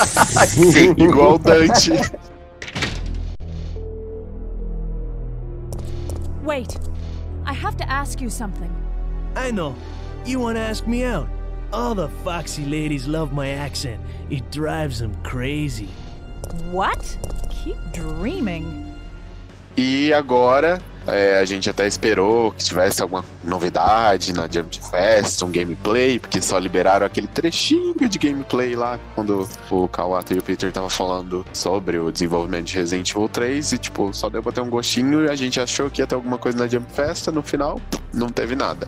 Sim, igual o Dante. Wait. I have to ask you something. I know. You want to ask me out? All the foxy ladies love my accent. It drives them crazy. What? Keep dreaming. E agora, é, a gente até esperou que tivesse alguma novidade na Jump Fest, um gameplay, porque só liberaram aquele trechinho de gameplay lá, quando o Kawata e o Peter estavam falando sobre o desenvolvimento de Resident Evil 3, e tipo, só deu pra ter um gostinho, e a gente achou que ia ter alguma coisa na Jump Fest, no final, não teve nada.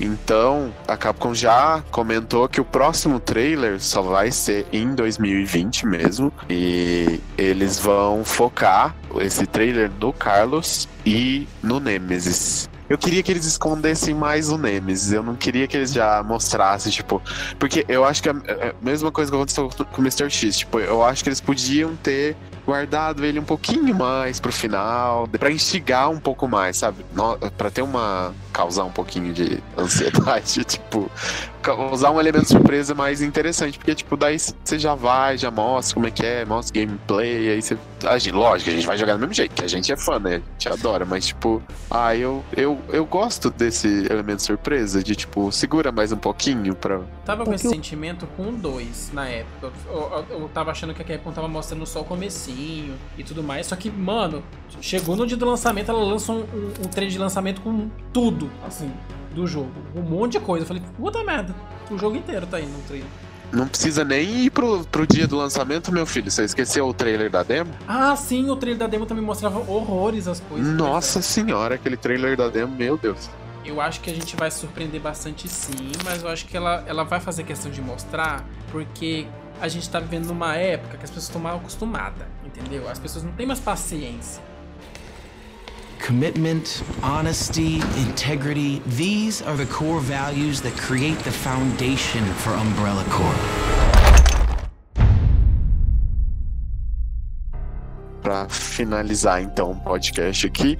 Então, a Capcom já comentou que o próximo trailer só vai ser em 2020 mesmo, e eles vão focar esse trailer no Carlos e no Nemesis. Eu queria que eles escondessem mais o Nemesis. Eu não queria que eles já mostrassem, tipo. Porque eu acho que é a, a mesma coisa que aconteceu com o Mr. X. Tipo, eu acho que eles podiam ter guardado ele um pouquinho mais pro final, pra instigar um pouco mais, sabe? Pra ter uma. Causar um pouquinho de ansiedade, tipo. Causar um elemento surpresa mais interessante, porque, tipo, daí você já vai, já mostra como é que é, mostra gameplay, aí você. A gente, lógico, a gente vai jogar do mesmo jeito, que a gente é fã, né? A gente adora, mas, tipo, ah, eu, eu, eu gosto desse elemento surpresa, de, tipo, segura mais um pouquinho pra. Tava com esse o- sentimento com 2 na época. Eu, eu- eu tava achando que a Capcom tava mostrando só o comecinho e tudo mais. Só que, mano, chegou no dia do lançamento, ela lançou um, um, um trailer de lançamento com tudo, assim, do jogo. Um monte de coisa. Eu falei, puta merda, o jogo inteiro tá aí no trailer. Não precisa nem ir pro, pro dia do lançamento, meu filho. Você esqueceu o trailer da demo? Ah, sim, o trailer da demo também mostrava horrores as coisas. Nossa senhora, aquele trailer da demo, meu Deus. Eu acho que a gente vai surpreender bastante sim, mas eu acho que ela, ela vai fazer questão de mostrar, porque a gente tá vivendo numa época que as pessoas estão mal acostumadas, entendeu? As pessoas não têm mais paciência. Commitment, honesty, integrity, these are the core values that create the foundation for Umbrella Corp. Para finalizar então o podcast aqui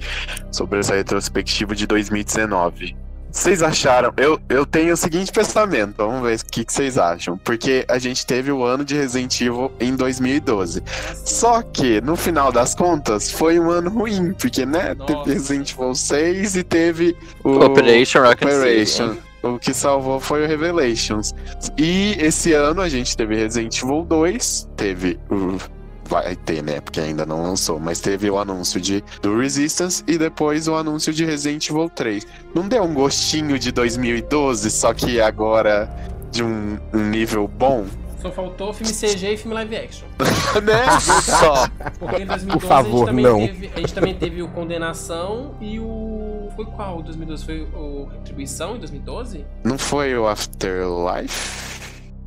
sobre essa retrospectiva de 2019. Vocês acharam? Eu, eu tenho o seguinte pensamento, vamos ver o que, que vocês acham. Porque a gente teve o ano de Resident Evil em 2012. Só que, no final das contas, foi um ano ruim. Porque, né, teve Resident Evil 6 e teve o Operation Raccoon Operation. City. O que salvou foi o Revelations. E esse ano a gente teve Resident Evil 2, teve o. Vai ter, né? Porque ainda não lançou, mas teve o anúncio de do Resistance e depois o anúncio de Resident Evil 3. Não deu um gostinho de 2012, só que agora de um, um nível bom? Só faltou filme CG e filme live action. né? Só. Porque em 2012 Por favor, a, gente também não. Teve, a gente também teve o Condenação e o. Foi qual? 2012? Foi o Retribuição em 2012? Não foi o Afterlife?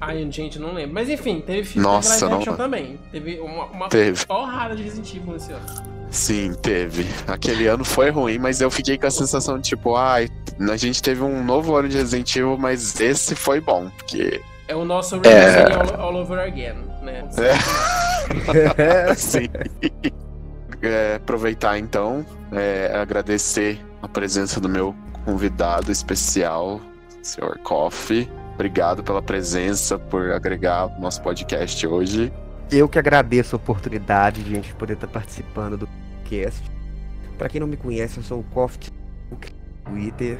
Ai, gente, não lembro. Mas enfim, teve filme Nossa, teve live não- também. Teve uma, uma Teve. porrada de Resident Evil nesse ano. Sim, teve. Aquele ano foi ruim, mas eu fiquei com a sensação de tipo, ai, a gente teve um novo ano de Resident Evil, mas esse foi bom, porque. É o nosso É. All, all over again, né? É. Sim. É, aproveitar então, é, agradecer a presença do meu convidado especial, Sr. Coffee. Obrigado pela presença, por agregar o nosso podcast hoje. Eu que agradeço a oportunidade de a gente poder estar participando do podcast. Pra quem não me conhece, eu sou o no Twitter.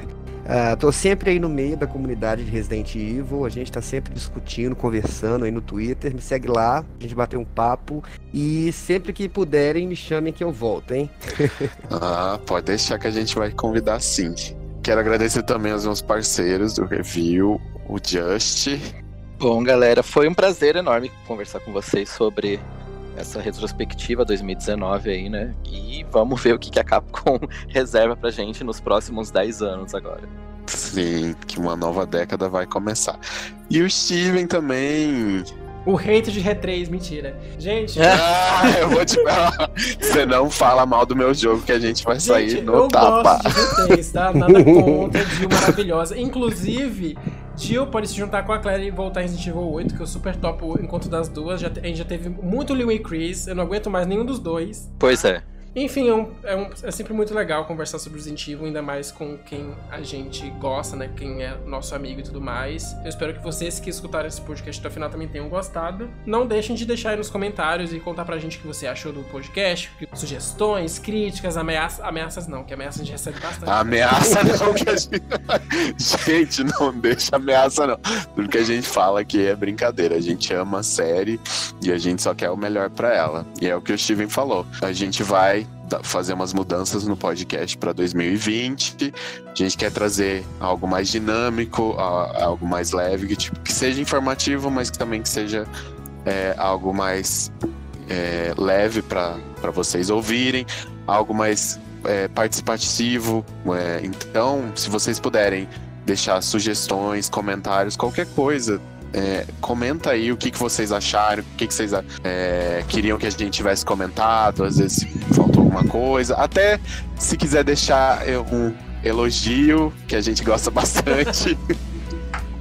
Tô sempre aí no meio da comunidade de Resident Evil. A gente tá sempre discutindo, conversando aí no Twitter. Me segue lá, a gente bater um papo. E sempre que puderem, me chamem que eu volto, hein? Ah, pode deixar que a gente vai convidar sim. Quero agradecer também aos meus parceiros do review, o Just. Bom, galera, foi um prazer enorme conversar com vocês sobre essa retrospectiva 2019 aí, né? E vamos ver o que que a Capcom reserva pra gente nos próximos 10 anos agora. Sim, que uma nova década vai começar. E o Steven também. O hate de R3, mentira. Gente, Ah, eu vou te falar. Você não fala mal do meu jogo que a gente vai sair Gente, no eu tapa. gosto de R3, tá? Nada contra, Jill maravilhosa. Inclusive, Jill pode se juntar com a Claire e voltar em Resident Evil 8, que eu super topo o encontro das duas. Já, a gente já teve muito Lew e Chris, eu não aguento mais nenhum dos dois. Pois é. Enfim, é, um- é um- é sempre muito legal conversar sobre Resident Evil, ainda mais com quem a gente gosta, né? Quem é nosso amigo e tudo mais. Eu espero que vocês que escutaram esse podcast até o final também tenham gostado. Não deixem de deixar aí nos comentários e contar pra gente o que você achou do podcast, sugestões, críticas, ameaças. Ameaças não, que ameaças a gente recebe bastante. Ameaça não, que a gente... gente, não deixa ameaça não. Tudo que a gente fala aqui é brincadeira. A gente ama a série e a gente só quer o melhor pra ela. E é o que o Steven falou. A gente vai fazer umas mudanças no podcast pra 2020. A gente quer trazer algo mais dinâmico, algo mais leve, que, tipo, que seja informativo, mas que também que seja é, algo mais é, leve para vocês ouvirem, algo mais é, participativo. é, então, se vocês puderem deixar sugestões, comentários, qualquer coisa. é, comenta aí o que, que vocês acharam, o que, que vocês é, queriam que a gente tivesse comentado, às vezes alguma coisa. Até se quiser deixar é, um elogio, que a gente gosta bastante.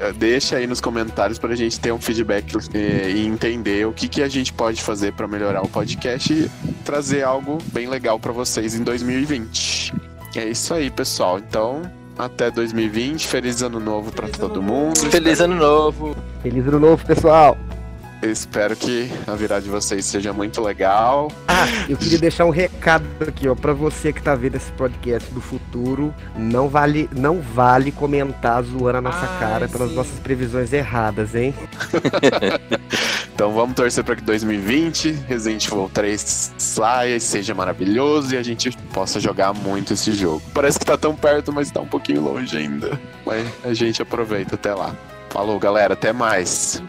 É, Deixa aí nos comentários para a gente ter um feedback eh, e entender o que, que a gente pode fazer para melhorar o podcast e trazer algo bem legal para vocês em 2020. É isso aí, pessoal. Então, até 2020. Feliz ano novo para todo mundo. Feliz ano novo. Feliz ano novo, pessoal! Eu espero que a virada de vocês seja muito legal. Ah, eu queria deixar um recado aqui, ó, para você que tá vendo esse podcast do futuro, não vale, não vale comentar zoando a nossa Ai, cara pelas sim. nossas previsões erradas, hein? Então vamos torcer para que 2020 Resident Evil 3 saia e seja maravilhoso e a gente possa jogar muito esse jogo. Parece que tá tão perto, mas tá um pouquinho longe ainda. Mas a gente aproveita até lá. Falou, galera, até mais.